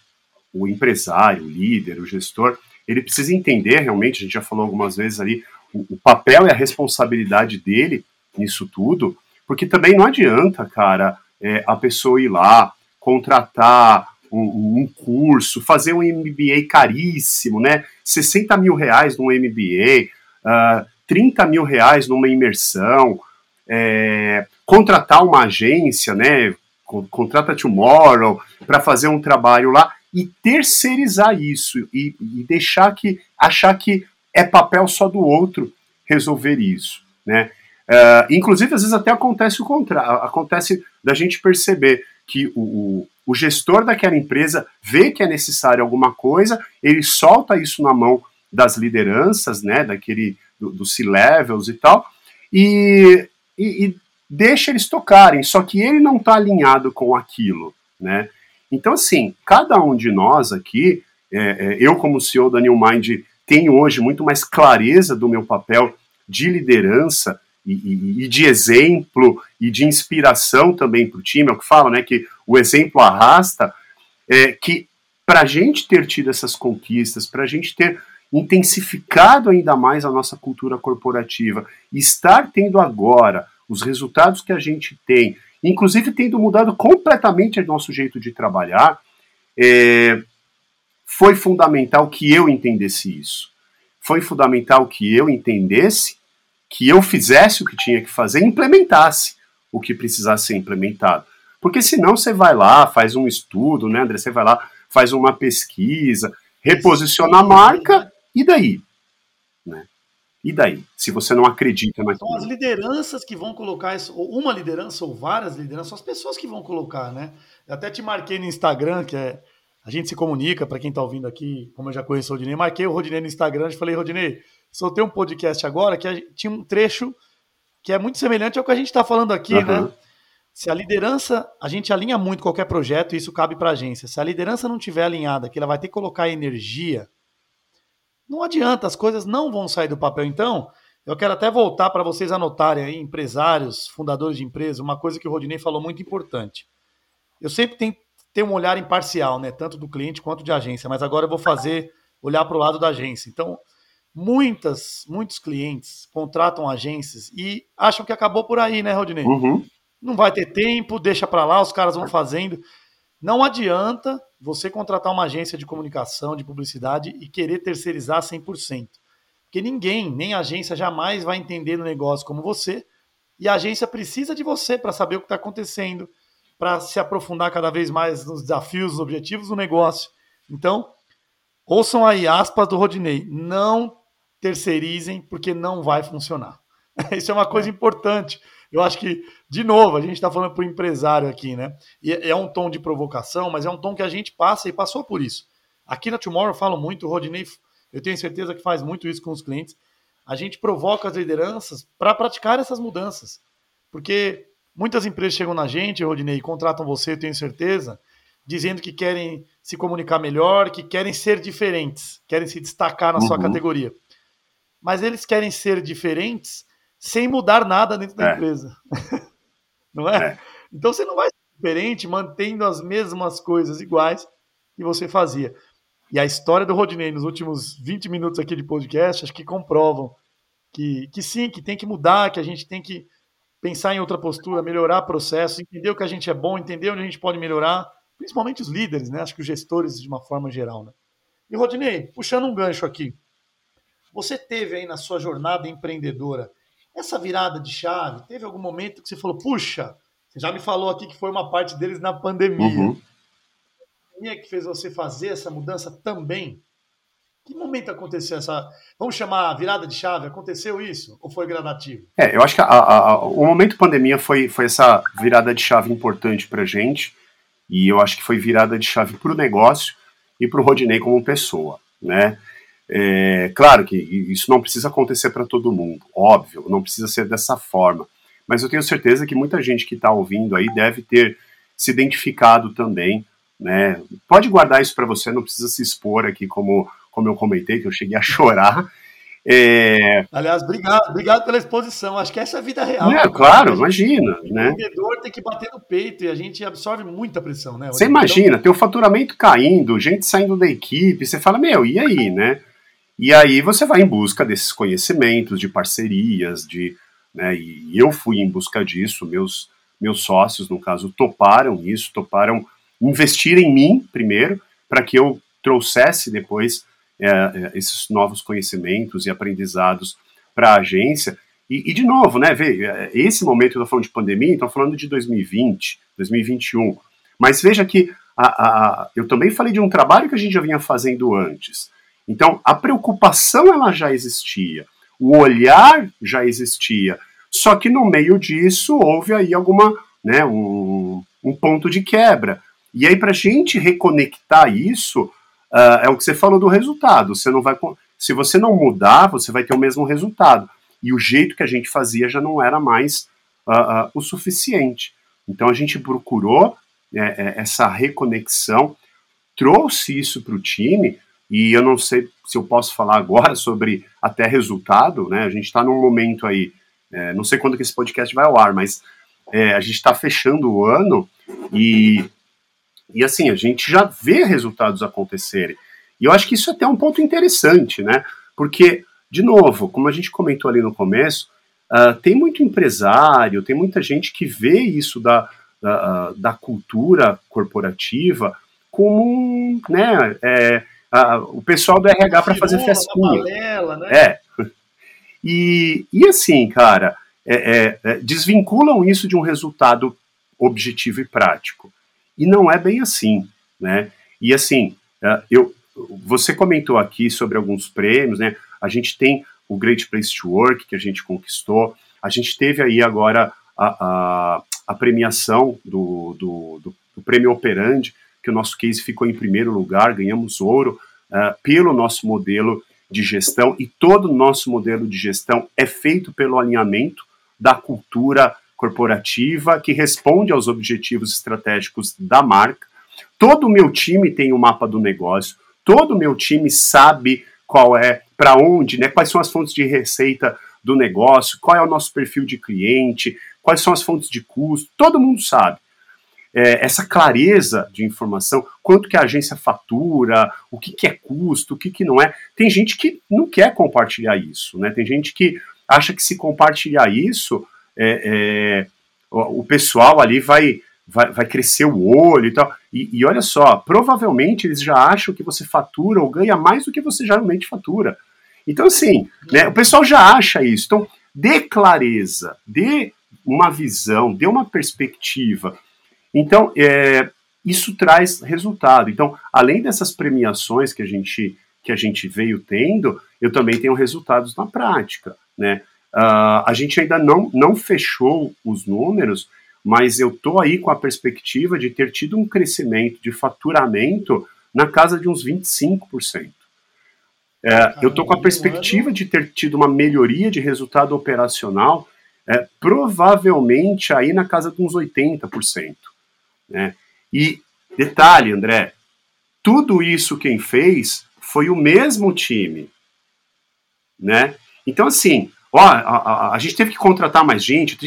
S3: o empresário, o líder, o gestor, ele precisa entender realmente, a gente já falou algumas vezes ali, o, o papel e a responsabilidade dele nisso tudo, porque também não adianta, cara, é, a pessoa ir lá, contratar um, um, curso, fazer um MBA caríssimo, né? 60 mil reais num MBA, uh, 30 mil reais numa imersão, é, contratar uma agência, né? Contrata Tomorrow para fazer um trabalho lá e terceirizar isso e, e deixar que achar que é papel só do outro resolver isso, né? Uh, inclusive, às vezes até acontece o contrário, acontece da gente perceber que o, o, o, gestor daquela empresa vê que é necessário alguma coisa, ele solta isso na mão das lideranças, né, daquele dos do C-levels e tal, e, e, e, deixa eles tocarem, só que ele não está alinhado com aquilo, né? Então, assim, cada um de nós aqui, é, é, eu como CEO da New Mind, tenho hoje muito mais clareza do meu papel de liderança e, e, e de exemplo e de inspiração também para o time, é o que falo, né? Que o exemplo arrasta, é, que para a gente ter tido essas conquistas, para a gente ter intensificado ainda mais a nossa cultura corporativa, estar tendo agora os resultados que a gente tem, inclusive tendo mudado completamente o nosso jeito de trabalhar, é, foi fundamental que eu entendesse isso. Foi fundamental que eu entendesse que eu fizesse o que tinha que fazer implementasse o que precisasse ser implementado. Porque senão você vai lá, faz um estudo, né, André? Você vai lá, faz uma pesquisa, reposiciona a marca, e daí? E daí? Se você não acredita naquilo.
S2: São as lideranças que vão colocar isso, ou uma liderança, ou várias lideranças, são as pessoas que vão colocar, né? Eu até te marquei no Instagram, que é. A gente se comunica, para quem está ouvindo aqui, como eu já conheço o Rodinei, marquei o Rodinei no Instagram e falei, Rodinei, soltei um podcast agora que tinha um trecho que é muito semelhante ao que a gente está falando aqui, uhum. né? Se a liderança, a gente alinha muito qualquer projeto, e isso cabe para a agência. Se a liderança não tiver alinhada, que ela vai ter que colocar energia, não adianta, as coisas não vão sair do papel. Então, eu quero até voltar para vocês anotarem aí, empresários, fundadores de empresas, uma coisa que o Rodinei falou muito importante. Eu sempre tenho ter um olhar imparcial, né? Tanto do cliente quanto de agência, mas agora eu vou fazer olhar para o lado da agência. Então, muitas, muitos clientes contratam agências e acham que acabou por aí, né, Rodinei?
S3: Uhum.
S2: Não vai ter tempo, deixa para lá, os caras vão fazendo. Não adianta você contratar uma agência de comunicação, de publicidade e querer terceirizar 100%. Porque ninguém, nem a agência, jamais vai entender o negócio como você. E a agência precisa de você para saber o que está acontecendo, para se aprofundar cada vez mais nos desafios, nos objetivos do negócio. Então, ouçam aí aspas do Rodinei. Não terceirizem, porque não vai funcionar. Isso é uma coisa é. importante. Eu acho que, de novo, a gente está falando para o empresário aqui, né? E é, é um tom de provocação, mas é um tom que a gente passa e passou por isso. Aqui na Tomorrow eu falo muito, o Rodinei, eu tenho certeza que faz muito isso com os clientes. A gente provoca as lideranças para praticar essas mudanças. Porque muitas empresas chegam na gente, Rodinei, contratam você, eu tenho certeza, dizendo que querem se comunicar melhor, que querem ser diferentes, querem se destacar na uhum. sua categoria mas eles querem ser diferentes sem mudar nada dentro da é. empresa. não é? é? Então você não vai ser diferente mantendo as mesmas coisas iguais que você fazia. E a história do Rodney nos últimos 20 minutos aqui de podcast, acho que comprovam que, que sim, que tem que mudar, que a gente tem que pensar em outra postura, melhorar processo, entender o que a gente é bom, entender onde a gente pode melhorar, principalmente os líderes, né? Acho que os gestores de uma forma geral, né? E Rodney, puxando um gancho aqui, você teve aí na sua jornada empreendedora essa virada de chave? Teve algum momento que você falou, puxa, você já me falou aqui que foi uma parte deles na pandemia. Uhum. A pandemia que fez você fazer essa mudança também? Que momento aconteceu essa. Vamos chamar virada de chave? Aconteceu isso? Ou foi gradativo?
S3: É, eu acho que a, a, a, o momento pandemia foi, foi essa virada de chave importante pra gente. E eu acho que foi virada de chave para o negócio e para o Rodinei como pessoa, né? É, claro que isso não precisa acontecer para todo mundo, óbvio, não precisa ser dessa forma. Mas eu tenho certeza que muita gente que está ouvindo aí deve ter se identificado também, né? Pode guardar isso para você, não precisa se expor aqui como, como eu comentei, que eu cheguei a chorar.
S2: É... Aliás, obrigado, obrigado pela exposição. Acho que essa é a vida real.
S3: É, claro, imagina. Né?
S2: O vendedor tem que bater no peito e a gente absorve muita pressão, né?
S3: Você imagina, então... o faturamento caindo, gente saindo da equipe, você fala, meu, e aí, né? E aí você vai em busca desses conhecimentos, de parcerias, de. Né, e eu fui em busca disso, meus, meus sócios, no caso, toparam isso, toparam investir em mim primeiro, para que eu trouxesse depois é, é, esses novos conhecimentos e aprendizados para a agência. E, e, de novo, né, vê, é, esse momento eu estou falando de pandemia, então falando de 2020, 2021. Mas veja que a, a, eu também falei de um trabalho que a gente já vinha fazendo antes. Então, a preocupação ela já existia, o olhar já existia, só que no meio disso houve aí alguma, né, um, um ponto de quebra. E aí, para a gente reconectar isso, uh, é o que você falou do resultado. Você não vai, se você não mudar, você vai ter o mesmo resultado. E o jeito que a gente fazia já não era mais uh, uh, o suficiente. Então a gente procurou é, essa reconexão, trouxe isso para o time. E eu não sei se eu posso falar agora sobre até resultado, né? A gente está num momento aí, é, não sei quando que esse podcast vai ao ar, mas é, a gente está fechando o ano e e assim, a gente já vê resultados acontecerem. E eu acho que isso é até um ponto interessante, né? Porque, de novo, como a gente comentou ali no começo, uh, tem muito empresário, tem muita gente que vê isso da, da, uh, da cultura corporativa como né, é, uh, o pessoal do RH para fazer festinha. Balela, né? É. E, e assim, cara, é, é, é, desvinculam isso de um resultado objetivo e prático. E não é bem assim, né? E assim, é, eu, você comentou aqui sobre alguns prêmios, né? A gente tem o Great Place to Work que a gente conquistou. A gente teve aí agora a, a, a premiação do, do, do, do, Prêmio Operandi, que o nosso case ficou em primeiro lugar, ganhamos ouro uh, pelo nosso modelo de gestão e todo o nosso modelo de gestão é feito pelo alinhamento da cultura corporativa que responde aos objetivos estratégicos da marca. Todo o meu time tem o um mapa do negócio, todo o meu time sabe qual é, para onde, né, quais são as fontes de receita do negócio, qual é o nosso perfil de cliente, quais são as fontes de custo, todo mundo sabe. É, essa clareza de informação, quanto que a agência fatura, o que, que é custo, o que, que não é. Tem gente que não quer compartilhar isso, né? Tem gente que acha que se compartilhar isso, é, é, o pessoal ali vai, vai, vai crescer o olho e tal. E, e, olha só, provavelmente eles já acham que você fatura ou ganha mais do que você geralmente fatura. Então, assim, né, o pessoal já acha isso. Então, dê clareza, dê uma visão, dê uma perspectiva. Então, é, isso traz resultado. Então, além dessas premiações que a gente que a gente veio tendo, eu também tenho resultados na prática, né? Uh, a gente ainda não, não fechou os números, mas eu estou aí com a perspectiva de ter tido um crescimento de faturamento na casa de uns 25%. É, eu estou com a perspectiva de ter tido uma melhoria de resultado operacional, é, provavelmente aí na casa de uns 80%. Né? E detalhe, André, tudo isso quem fez foi o mesmo time. Né? Então, assim, ó, a, a, a, gente teve que contratar mais gente,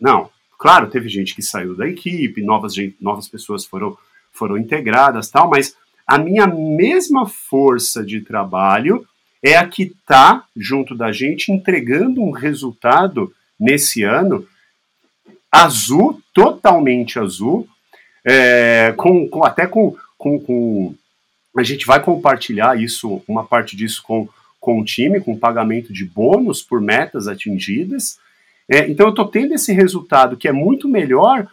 S3: Não, claro, teve gente que saiu da equipe, novas, novas pessoas foram, foram integradas tal, mas a minha mesma força de trabalho é a que está junto da gente entregando um resultado nesse ano azul, totalmente azul, é, com, com, até com, com, com, A gente vai compartilhar isso, uma parte disso com com o time, com pagamento de bônus por metas atingidas. É, então eu estou tendo esse resultado que é muito melhor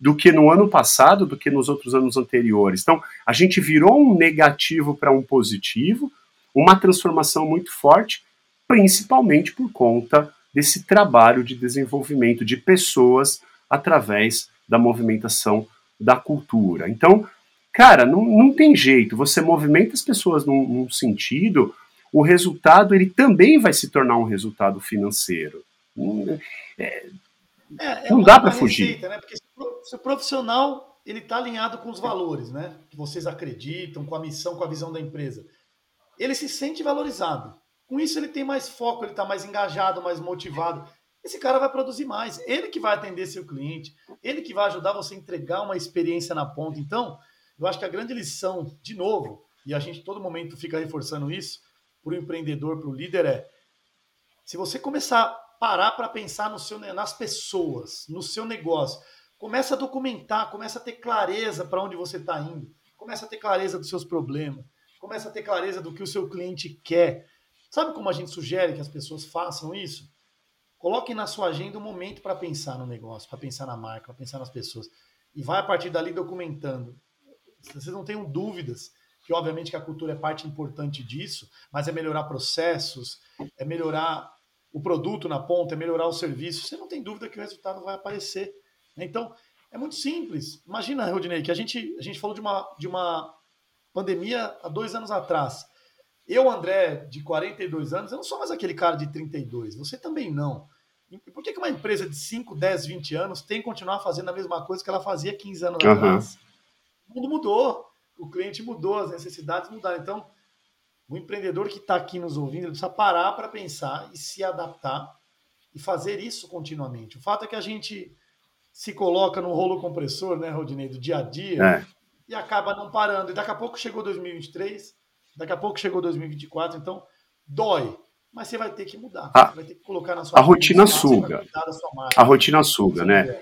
S3: do que no ano passado, do que nos outros anos anteriores. Então a gente virou um negativo para um positivo, uma transformação muito forte, principalmente por conta desse trabalho de desenvolvimento de pessoas através da movimentação da cultura. Então, cara, não, não tem jeito. Você movimenta as pessoas num, num sentido, o resultado ele também vai se tornar um resultado financeiro. É, é, é não dá para fugir.
S2: né? Porque se o profissional ele está alinhado com os valores, né? Que vocês acreditam, com a missão, com a visão da empresa, ele se sente valorizado. Com isso ele tem mais foco, ele está mais engajado, mais motivado. Esse cara vai produzir mais. Ele que vai atender seu cliente, ele que vai ajudar você a entregar uma experiência na ponta. Então, eu acho que a grande lição, de novo, e a gente todo momento fica reforçando isso, para o empreendedor, para o líder, é se você começar a parar para pensar no seu, nas pessoas, no seu negócio, começa a documentar, começa a ter clareza para onde você está indo, começa a ter clareza dos seus problemas, começa a ter clareza do que o seu cliente quer. Sabe como a gente sugere que as pessoas façam isso? Coloquem na sua agenda um momento para pensar no negócio, para pensar na marca, para pensar nas pessoas. E vai a partir dali documentando. Vocês não tenham dúvidas que, obviamente, que a cultura é parte importante disso, mas é melhorar processos, é melhorar o produto na ponta, é melhorar o serviço. Você não tem dúvida que o resultado vai aparecer. Então, é muito simples. Imagina, Rodinei, que a gente, a gente falou de uma, de uma pandemia há dois anos atrás. Eu, André, de 42 anos, eu não sou mais aquele cara de 32. Você também não. E por que uma empresa de 5, 10, 20 anos tem que continuar fazendo a mesma coisa que ela fazia 15 anos uhum. atrás? O mundo mudou, o cliente mudou, as necessidades mudaram. Então, o empreendedor que está aqui nos ouvindo, ele precisa parar para pensar e se adaptar e fazer isso continuamente. O fato é que a gente se coloca no rolo compressor, né, Rodinei, do dia a dia, é. e acaba não parando. E daqui a pouco chegou 2023, daqui a pouco chegou 2024, então dói. Mas você vai ter que mudar. A, vai ter que colocar na sua
S3: A rotina suga. A rotina suga, né?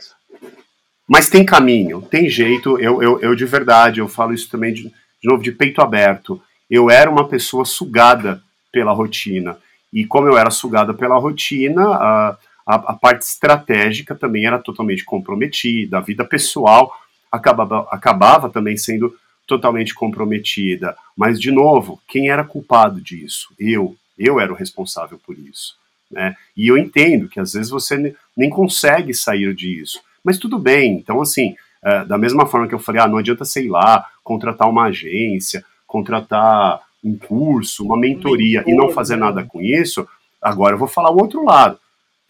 S3: Mas tem caminho, tem jeito. Eu, eu, eu de verdade, eu falo isso também de, de novo, de peito aberto. Eu era uma pessoa sugada pela rotina. E como eu era sugada pela rotina, a a, a, parte estratégica também era totalmente comprometida, a vida pessoal acabava, acabava também sendo totalmente comprometida. Mas, de novo, quem era culpado disso? Eu. Eu era o responsável por isso. Né? E eu entendo que às vezes você nem consegue sair disso. Mas tudo bem. Então, assim, é, da mesma forma que eu falei, ah, não adianta, sei lá, contratar uma agência, contratar um curso, uma mentoria e não fazer nada com isso, agora eu vou falar o outro lado.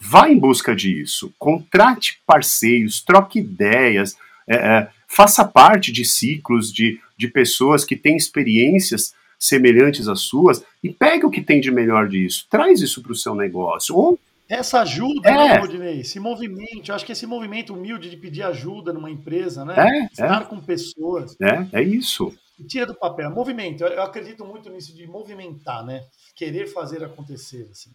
S3: Vá em busca disso, contrate parceiros, troque ideias, é, é, faça parte de ciclos de, de pessoas que têm experiências semelhantes às suas e pegue o que tem de melhor disso, traz isso para o seu negócio. Ou
S2: essa ajuda, é. né, Rodinei? Esse movimento, eu acho que esse movimento humilde de pedir ajuda numa empresa, né? É, Estar é. com pessoas.
S3: É, é isso.
S2: Tira do papel. Movimento, eu acredito muito nisso de movimentar, né? Querer fazer acontecer, assim.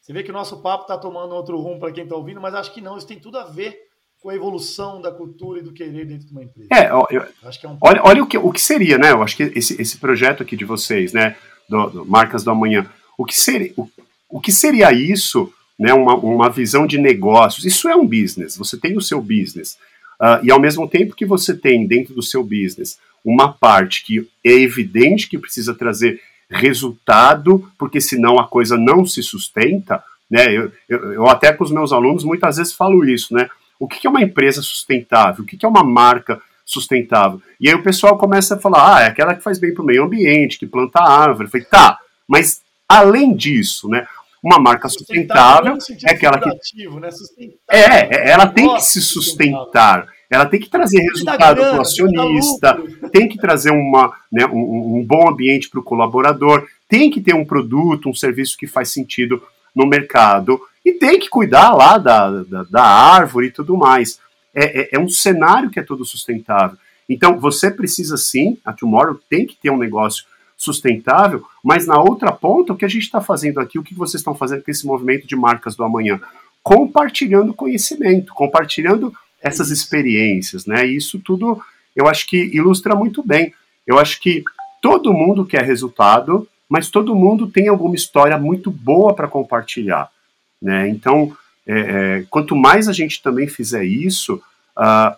S2: Você vê que o nosso papo está tomando outro rumo para quem está ouvindo, mas acho que não, isso tem tudo a ver com a evolução da cultura e do querer dentro de uma empresa.
S3: É, eu, acho que é um... olha, olha o, que, o que seria, né? Eu acho que esse, esse projeto aqui de vocês, né, do, do Marcas do Amanhã, o que seria, o, o que seria isso, né, uma, uma visão de negócios? Isso é um business, você tem o seu business. Uh, e ao mesmo tempo que você tem dentro do seu business uma parte que é evidente que precisa trazer resultado, porque senão a coisa não se sustenta. Né? Eu, eu, eu até com os meus alunos muitas vezes falo isso, né? O que é uma empresa sustentável? O que é uma marca sustentável? E aí o pessoal começa a falar, ah, é aquela que faz bem para o meio ambiente, que planta árvore. Eu falei, tá, mas além disso, né? Uma marca sustentável, sustentável é aquela que. Né? É, é, ela tem que se sustentar ela tem que trazer resultado para o acionista, tem que trazer uma, né, um, um bom ambiente para o colaborador, tem que ter um produto, um serviço que faz sentido no mercado e tem que cuidar lá da, da, da árvore e tudo mais. É, é, é, um cenário que é todo sustentável. Então, você precisa sim, a Tomorrow tem que ter um negócio sustentável, mas na outra ponta, o que a gente está fazendo aqui, o que vocês estão fazendo com esse movimento de marcas do amanhã? Compartilhando conhecimento, compartilhando essas experiências, né? E isso tudo eu acho que ilustra muito bem. Eu acho que todo mundo quer resultado, mas todo mundo tem alguma história muito boa para compartilhar, né? Então, é, é, quanto mais a gente também fizer isso, uh,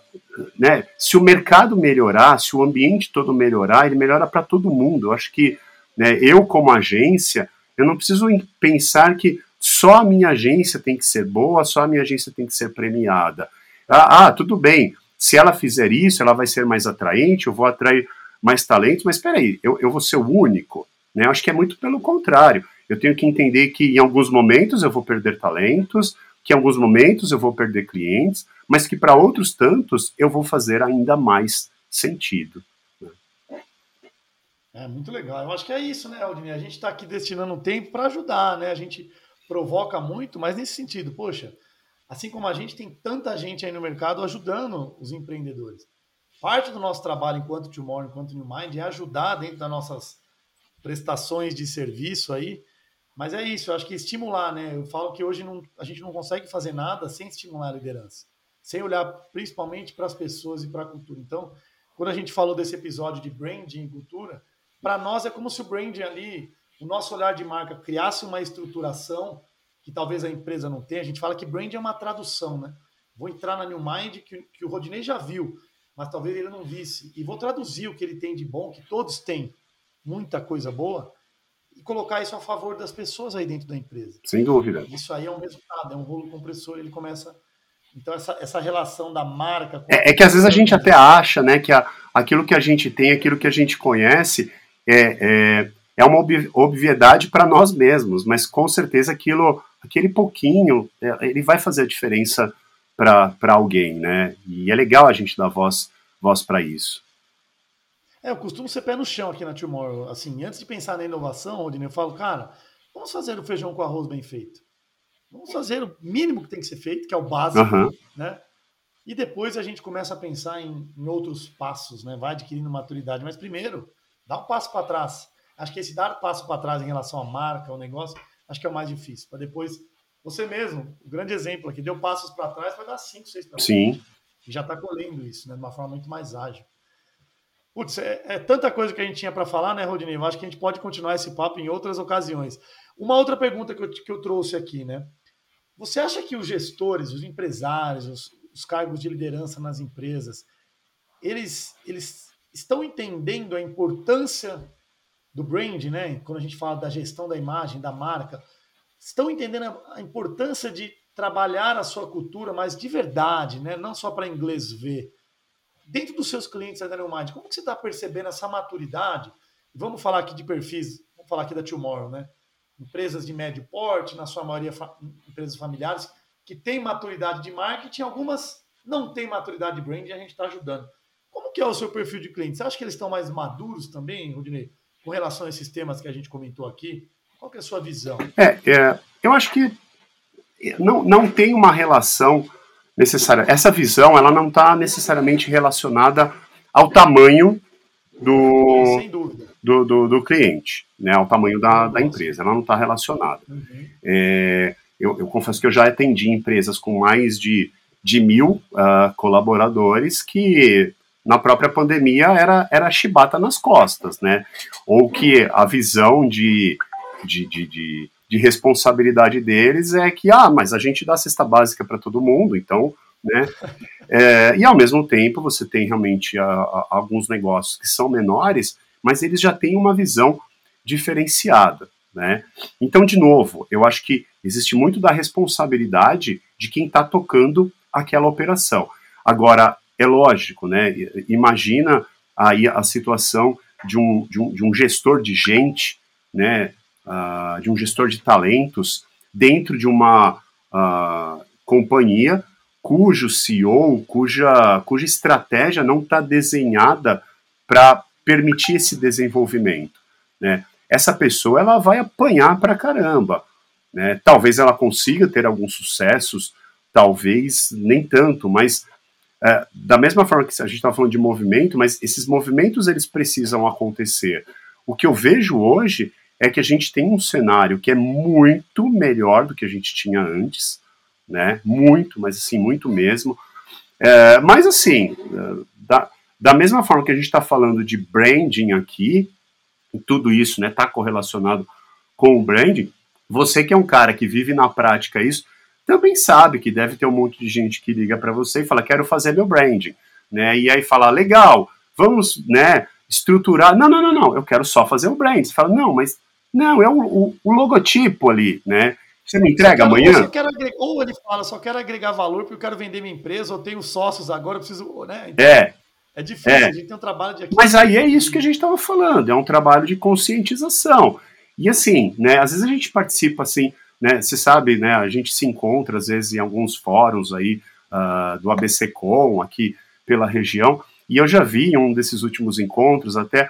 S3: né? Se o mercado melhorar, se o ambiente todo melhorar, ele melhora para todo mundo. Eu acho que Né? Eu, como agência, eu não preciso pensar que só a minha agência tem que ser boa, só a minha agência tem que ser premiada. Ah, ah, tudo bem, se ela fizer isso, ela vai ser mais atraente, eu vou atrair mais talentos, mas espera aí, eu, eu vou ser o único? Né? Eu acho que é muito pelo contrário. Eu tenho que entender que em alguns momentos eu vou perder talentos, que em alguns momentos eu vou perder clientes, mas que para outros tantos eu vou fazer ainda mais sentido.
S2: É muito legal. Eu acho que é isso, né, Aldine? A gente está aqui destinando tempo para ajudar, né? A gente provoca muito, mas nesse sentido, poxa, assim como a gente tem tanta gente aí no mercado ajudando os empreendedores. Parte do nosso trabalho enquanto Tomorrow, enquanto New Mind, é ajudar dentro das nossas prestações de serviço aí. Mas é isso, eu acho que estimular, né? Eu falo que hoje não, a gente não consegue fazer nada sem estimular a liderança, sem olhar principalmente para as pessoas e para a cultura. Então, quando a gente falou desse episódio de branding e cultura, para nós é como se o branding ali, o nosso olhar de marca, criasse uma estruturação que talvez a empresa não tenha. A gente fala que branding é uma tradução, né? Vou entrar na New Mind, que, que o Rodinei já viu, mas talvez ele não visse. E vou traduzir o que ele tem de bom, que todos têm muita coisa boa, e colocar isso a favor das pessoas aí dentro da empresa.
S3: Sem dúvida.
S2: Isso aí é um resultado, é um rolo compressor, ele começa. Então, essa, essa relação da marca.
S3: É, é, que às vezes a gente até acha né, que a, aquilo que a gente tem, aquilo que a gente conhece, é, é, é uma obviedade para nós mesmos, mas com certeza aquilo, aquele pouquinho, é, ele vai fazer a diferença para alguém, né? E é legal a gente dar voz, voz para isso.
S2: É, eu costumo ser pé no chão aqui na Tomorrow. Assim, antes de pensar na inovação, Odine, eu falo, cara, vamos fazer o feijão com arroz bem feito. Vamos fazer o mínimo que tem que ser feito, que é o básico, uhum. né? E depois a gente começa a pensar em, em outros passos, né? Vai adquirindo maturidade. Mas primeiro, Dá um passo para trás. Acho que esse dar passo para trás em relação à marca, ao negócio, acho que é o mais difícil. Para depois, você mesmo, o grande exemplo aqui, deu passos para trás, vai dar cinco, seis para
S3: Sim.
S2: E já está colhendo isso, né? De uma forma muito mais ágil. Putz, é, é tanta coisa que a gente tinha para falar, né, Rodinei? Acho que a gente pode continuar esse papo em outras ocasiões. Uma outra pergunta que eu, que eu trouxe aqui, né? Você acha que os gestores, os empresários, os, os cargos de liderança nas empresas, eles, eles estão entendendo a importância do brand, né? Quando a gente fala da gestão da imagem, da marca, estão entendendo a importância de trabalhar a sua cultura, mas de verdade, né? Não só para inglês ver. Dentro dos seus clientes da Mind, como que você está percebendo essa maturidade? Vamos falar aqui de perfis, vamos falar aqui da Tomorrow, né? Empresas de médio porte, na sua maioria fa empresas familiares, que têm maturidade de marketing, algumas não têm maturidade de brand e a gente está ajudando. Como que é o seu perfil de cliente? Você acha que eles estão mais maduros também, Rudinei, com relação a esses temas que a gente comentou aqui? Qual que é a sua visão?
S3: É, é eu acho que não, não tem uma relação necessária. Essa visão ela não está necessariamente relacionada ao tamanho do, do, do, do, cliente, né, ao tamanho da, da empresa. Ela não está relacionada. Uhum. É, eu, eu, confesso que eu já atendi empresas com mais de, de mil uh, colaboradores que na própria pandemia era, era chibata nas costas, né? Ou que a visão de, de, de, de, de responsabilidade deles é que, ah, mas a gente dá cesta básica para todo mundo, então, né? É, e ao mesmo tempo você tem realmente a, a, alguns negócios que são menores, mas eles já têm uma visão diferenciada, né? Então, de novo, eu acho que existe muito da responsabilidade de quem está tocando aquela operação. Agora, é lógico, né? Imagina aí a situação de um, de um, de um gestor de gente, né? Uh, de um gestor de talentos dentro de uma uh, companhia cujo CEO, cuja, cuja estratégia não está desenhada para permitir esse desenvolvimento. Né? Essa pessoa ela vai apanhar para caramba. Né? Talvez ela consiga ter alguns sucessos, talvez nem tanto, mas é, da mesma forma que a gente está falando de movimento, mas esses movimentos eles precisam acontecer. O que eu vejo hoje é que a gente tem um cenário que é muito melhor do que a gente tinha antes, né? Muito, mas assim, muito mesmo. É, mas assim, é, da, da mesma forma que a gente está falando de branding aqui, tudo isso está né, tá correlacionado com o branding, você que é um cara que vive na prática isso, também sabe que deve ter um monte de gente que liga para você e fala, quero fazer meu branding, né? E aí fala, legal, vamos, né, estruturar. Não, não, não, não, eu quero só fazer o brand. Você fala, não, mas não, é o, o, o logotipo ali, né? Você me entrega quero, amanhã?
S2: Agregar, ou ele fala, só quero agregar valor porque eu quero vender minha empresa, ou tenho sócios agora, eu preciso. Né?
S3: Então, é.
S2: É difícil, é. a gente tem um trabalho de.
S3: Mas aí é isso que a gente estava falando, é um trabalho de conscientização. E assim, né, às vezes a gente participa assim, né, você sabe, né, a gente se encontra às vezes em alguns fóruns aí uh, do ABCcom aqui pela região, e eu já vi em um desses últimos encontros até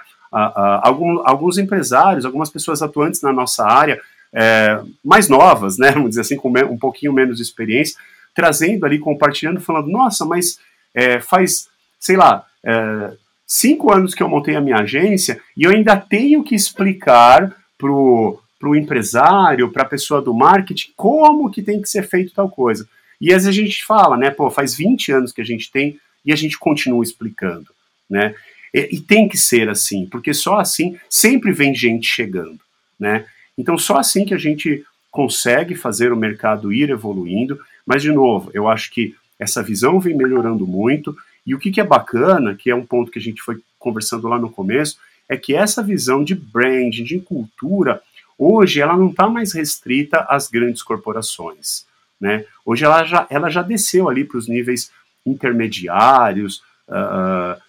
S3: alguns empresários, algumas pessoas atuantes na nossa área, é, mais novas, né, vamos dizer assim, com um pouquinho menos de experiência, trazendo ali, compartilhando, falando, nossa, mas é, faz, sei lá, é, cinco anos que eu montei a minha agência e eu ainda tenho que explicar para o empresário, para a pessoa do marketing, como que tem que ser feito tal coisa. E às vezes a gente fala, né, pô, faz 20 anos que a gente tem e a gente continua explicando, né? E, e tem que ser assim, porque só assim sempre vem gente chegando, né? Então só assim que a gente consegue fazer o mercado ir evoluindo, mas de novo, eu acho que essa visão vem melhorando muito, e o que, que é bacana, que é um ponto que a gente foi conversando lá no começo, é que essa visão de branding, de cultura, hoje ela não está mais restrita às grandes corporações. Né? Hoje ela já, ela já desceu ali para os níveis intermediários, uh,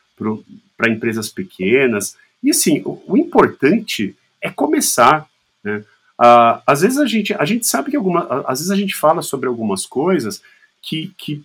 S3: para empresas pequenas. E assim, o, o, importante é começar. Né? Uh, às vezes a gente, a gente sabe que alguma, às vezes a gente fala sobre algumas coisas que, que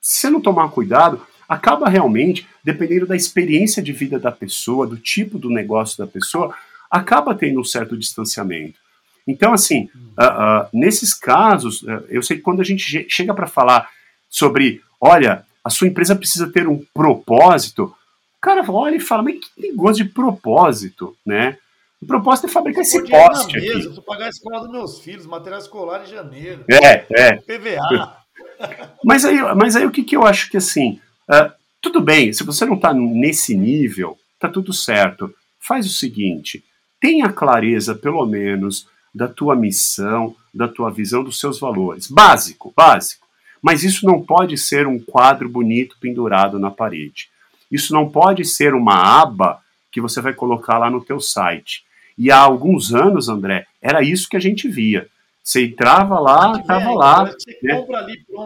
S3: se você não tomar cuidado, acaba realmente, dependendo da experiência de vida da pessoa, do tipo do negócio da pessoa, acaba tendo um certo distanciamento. Então, assim, uh, uh, nesses casos, uh, eu sei que quando a gente chega para falar sobre, olha, a sua empresa precisa ter um propósito, cara olha e fala, mas que negócio de propósito, né? O propósito é fabricar esse poste aqui. Mesa,
S2: pagar a escola dos meus filhos, material escolar em janeiro.
S3: É, é.
S2: PVA.
S3: mas, aí, mas aí o que, que eu acho que, assim, uh, tudo bem, se você não está nesse nível, tá tudo certo. Faz o seguinte, tenha clareza, pelo menos, da tua missão, da tua visão, dos seus valores. Básico, básico. Mas isso não pode ser um quadro bonito pendurado na parede. Isso não pode ser uma aba que você vai colocar lá no teu site. E há alguns anos, André, era isso que a gente via. Você entrava lá, estava lá. Né?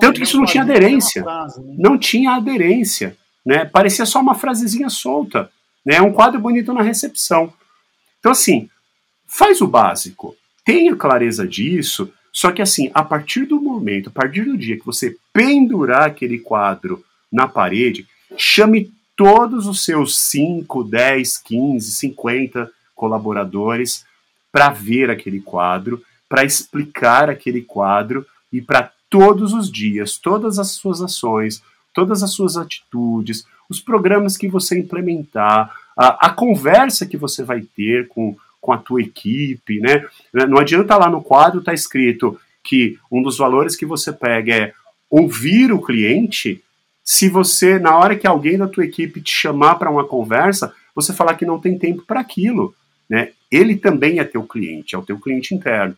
S3: Tanto que isso não tinha aderência. Frase, né? Não tinha aderência. Né? Parecia só uma frasezinha solta. Né? Um quadro bonito na recepção. Então, assim, faz o básico. Tenha clareza disso. Só que, assim, a partir do momento, a partir do dia que você pendurar aquele quadro na parede, chame todos os seus 5, 10, 15, 50 colaboradores para ver aquele quadro para explicar aquele quadro e para todos os dias, todas as suas ações, todas as suas atitudes, os programas que você implementar, a, a conversa que você vai ter com, com a tua equipe, né? Não adianta lá no quadro estar tá escrito que um dos valores que você pega é ouvir o cliente, se você, na hora que alguém da tua equipe te chamar para uma conversa, você falar que não tem tempo para aquilo, né? Ele também é teu cliente, é o teu cliente interno.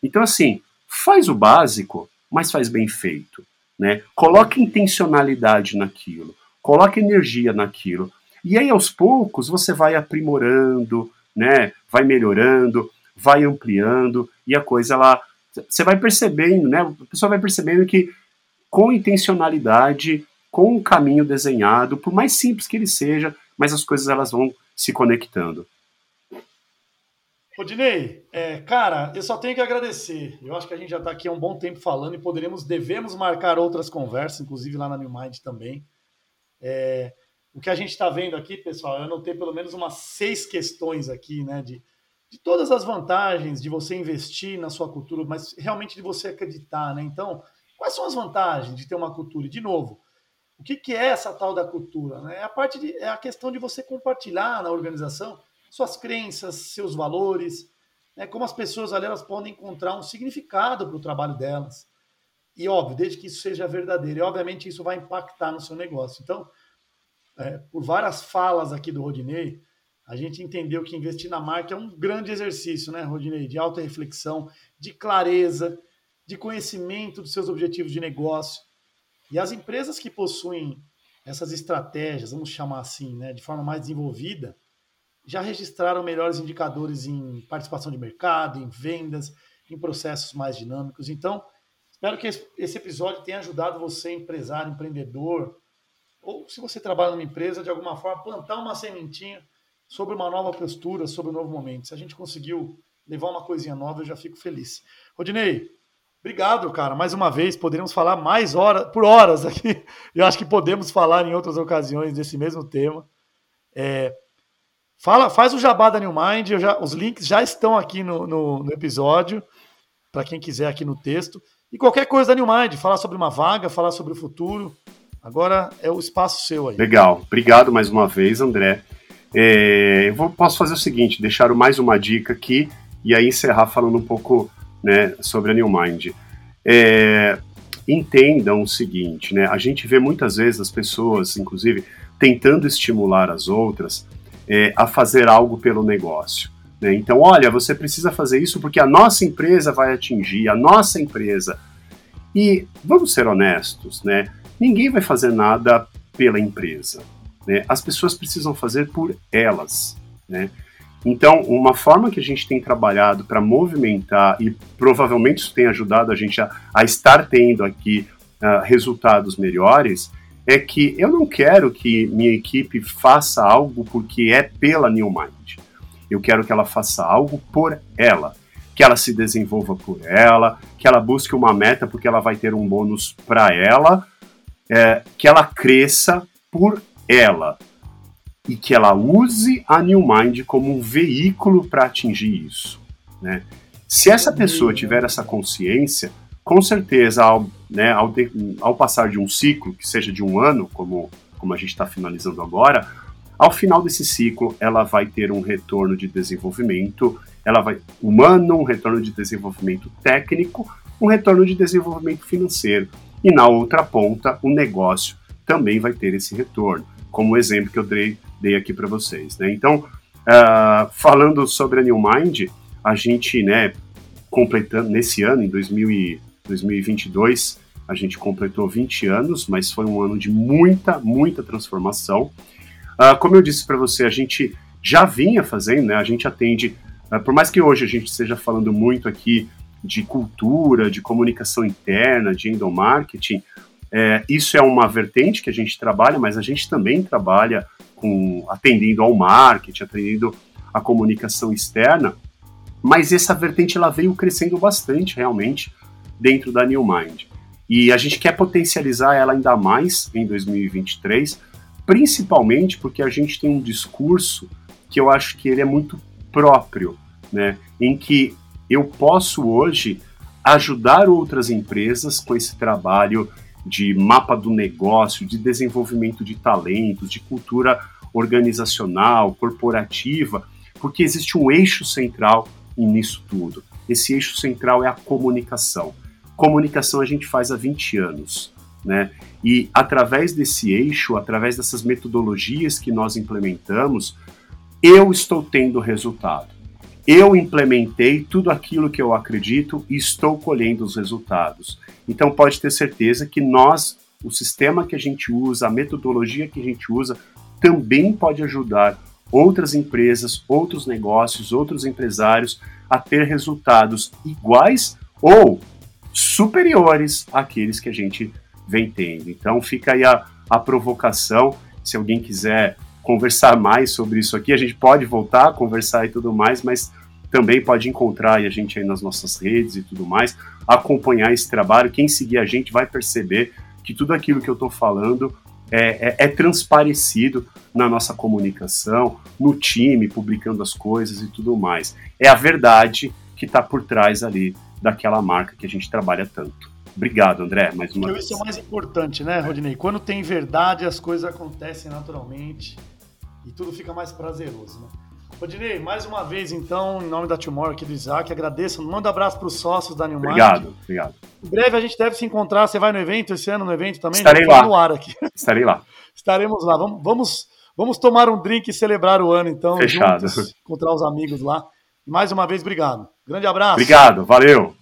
S3: Então, assim, faz o básico, mas faz bem feito. Né? Coloque intencionalidade naquilo, coloque energia naquilo. E aí, aos poucos, você vai aprimorando, né? vai melhorando, vai ampliando, e a coisa lá. Você vai percebendo, né? A pessoa vai percebendo que com intencionalidade, com um caminho desenhado, por mais simples que ele seja, mas as coisas elas vão se conectando.
S2: Rodinei, é, cara, eu só tenho que agradecer. Eu acho que a gente já está aqui há um bom tempo falando e poderemos, devemos marcar outras conversas, inclusive lá na New Mind também. É, o que a gente está vendo aqui, pessoal, eu anotei pelo menos umas seis questões aqui, né, de, de todas as vantagens de você investir na sua cultura, mas realmente de você acreditar, né? Então, quais são as vantagens de ter uma cultura? E, de novo, o que, que é essa tal da cultura? Né? É a parte de, é a questão de você compartilhar na organização suas crenças, seus valores, né, como as pessoas ali elas podem encontrar um significado para o trabalho delas. E óbvio, desde que isso seja verdadeiro. E obviamente isso vai impactar no seu negócio. Então, é, por várias falas aqui do Rodinei, a gente entendeu que investir na marca é um grande exercício, né, Rodinei? De alta reflexão, de clareza, de conhecimento dos seus objetivos de negócio. E as empresas que possuem essas estratégias, vamos chamar assim, né, de forma mais desenvolvida, já registraram melhores indicadores em participação de mercado, em vendas, em processos mais dinâmicos. Então, espero que esse episódio tenha ajudado você, empresário, empreendedor, ou se você trabalha numa empresa, de alguma forma, plantar uma sementinha sobre uma nova postura, sobre um novo momento. Se a gente conseguiu levar uma coisinha nova, eu já fico feliz. Rodinei, obrigado, cara. Mais uma vez, poderíamos falar mais horas, por horas aqui. Eu acho que podemos falar em outras ocasiões desse mesmo tema. É, fala, faz o jabá da New Mind. Já, os links já estão aqui no, no, no episódio, para quem quiser aqui no texto. E qualquer coisa da New Mind, falar sobre uma vaga, falar sobre o futuro. Agora é o espaço seu aí.
S3: Legal. Obrigado mais uma vez, André. É, eu vou, posso fazer o seguinte, deixar mais uma dica aqui e aí encerrar falando um pouco né, sobre a New Mind. É, entendam o seguinte, né, a gente vê muitas vezes as pessoas, inclusive, tentando estimular as outras é, a fazer algo pelo negócio. Né? Então, olha, você precisa fazer isso porque a nossa empresa vai atingir, a nossa empresa. E vamos ser honestos, né? Ninguém vai fazer nada pela empresa. Né? As pessoas precisam fazer por elas. Né? Então, uma forma que a gente tem trabalhado para movimentar, e provavelmente isso tem ajudado a gente a, a estar tendo aqui uh, resultados melhores, é que eu não quero que minha equipe faça algo porque é pela New Mind. Eu quero que ela faça algo por ela. Que ela se desenvolva por ela, que ela busque uma meta porque ela vai ter um bônus para ela, é, que ela cresça por ela e que ela use a New Mind como um veículo para atingir isso. Né? Se essa pessoa tiver essa consciência, com certeza, ao, né, ao, de, ao passar de um ciclo, que seja de um ano, como, como a gente está finalizando agora, ao final desse ciclo, ela vai ter um retorno de desenvolvimento, ela vai humano, um retorno de desenvolvimento técnico, um retorno de desenvolvimento financeiro. E na outra ponta, o negócio também vai ter esse retorno como o exemplo que eu dei, dei aqui para vocês. Né? Então, uh, falando sobre a New Mind, a gente, né, completando nesse ano, em 2000 e 2022, a gente completou 20 anos, mas foi um ano de muita, muita transformação. Uh, como eu disse para você, a gente já vinha fazendo, né? A gente atende, uh, por mais que hoje a gente esteja falando muito aqui de cultura, de comunicação interna, de endomarketing, é, isso é uma vertente que a gente trabalha, mas a gente também trabalha com atendendo ao marketing, atendendo à comunicação externa. Mas essa vertente ela veio crescendo bastante realmente dentro da New Mind. E a gente quer potencializar ela ainda mais em 2023, principalmente porque a gente tem um discurso que eu acho que ele é muito próprio, né? Em que eu posso hoje ajudar outras empresas com esse trabalho de mapa do negócio, de desenvolvimento de talentos, de cultura organizacional, corporativa, porque existe um eixo central nisso tudo. Esse eixo central é a comunicação. Comunicação a gente faz há 20 anos, né? E através desse eixo, através dessas metodologias que nós implementamos, eu estou tendo resultado. Eu implementei tudo aquilo que eu acredito e estou colhendo os resultados. Então pode ter certeza que nós, o sistema que a gente usa, a metodologia que a gente usa, também pode ajudar outras empresas, outros negócios, outros empresários a ter resultados iguais ou superiores àqueles que a gente vem tendo. Então fica aí a, a provocação. Se alguém quiser conversar mais sobre isso aqui, a gente pode voltar a conversar e tudo mais, mas também pode encontrar a gente aí nas nossas redes e tudo mais, acompanhar esse trabalho. Quem seguir a gente vai perceber que tudo aquilo que eu estou falando é, é, é, transparecido na nossa comunicação, no time, publicando as coisas e tudo mais. É a verdade que está por trás ali daquela marca que a gente trabalha tanto. Obrigado, André, mais uma
S2: vez. Isso é o mais importante, né, Rodinei? Quando tem verdade, as coisas acontecem naturalmente e tudo fica mais prazeroso, né? Rodinei, mais uma vez, então, em nome da Timor aqui do Isaac, agradeço. Manda um abraço para os sócios da Newmark.
S3: Obrigado, obrigado.
S2: Em breve a gente deve se encontrar. Você vai no evento esse ano, no evento também?
S3: Estarei lá.
S2: no ar aqui.
S3: Estarei lá.
S2: Estaremos lá. Vamos, vamos, vamos tomar um drink e celebrar o ano, então.
S3: Fechado.
S2: Juntos, encontrar os amigos lá. Mais uma vez, obrigado. Grande abraço.
S3: Obrigado, valeu.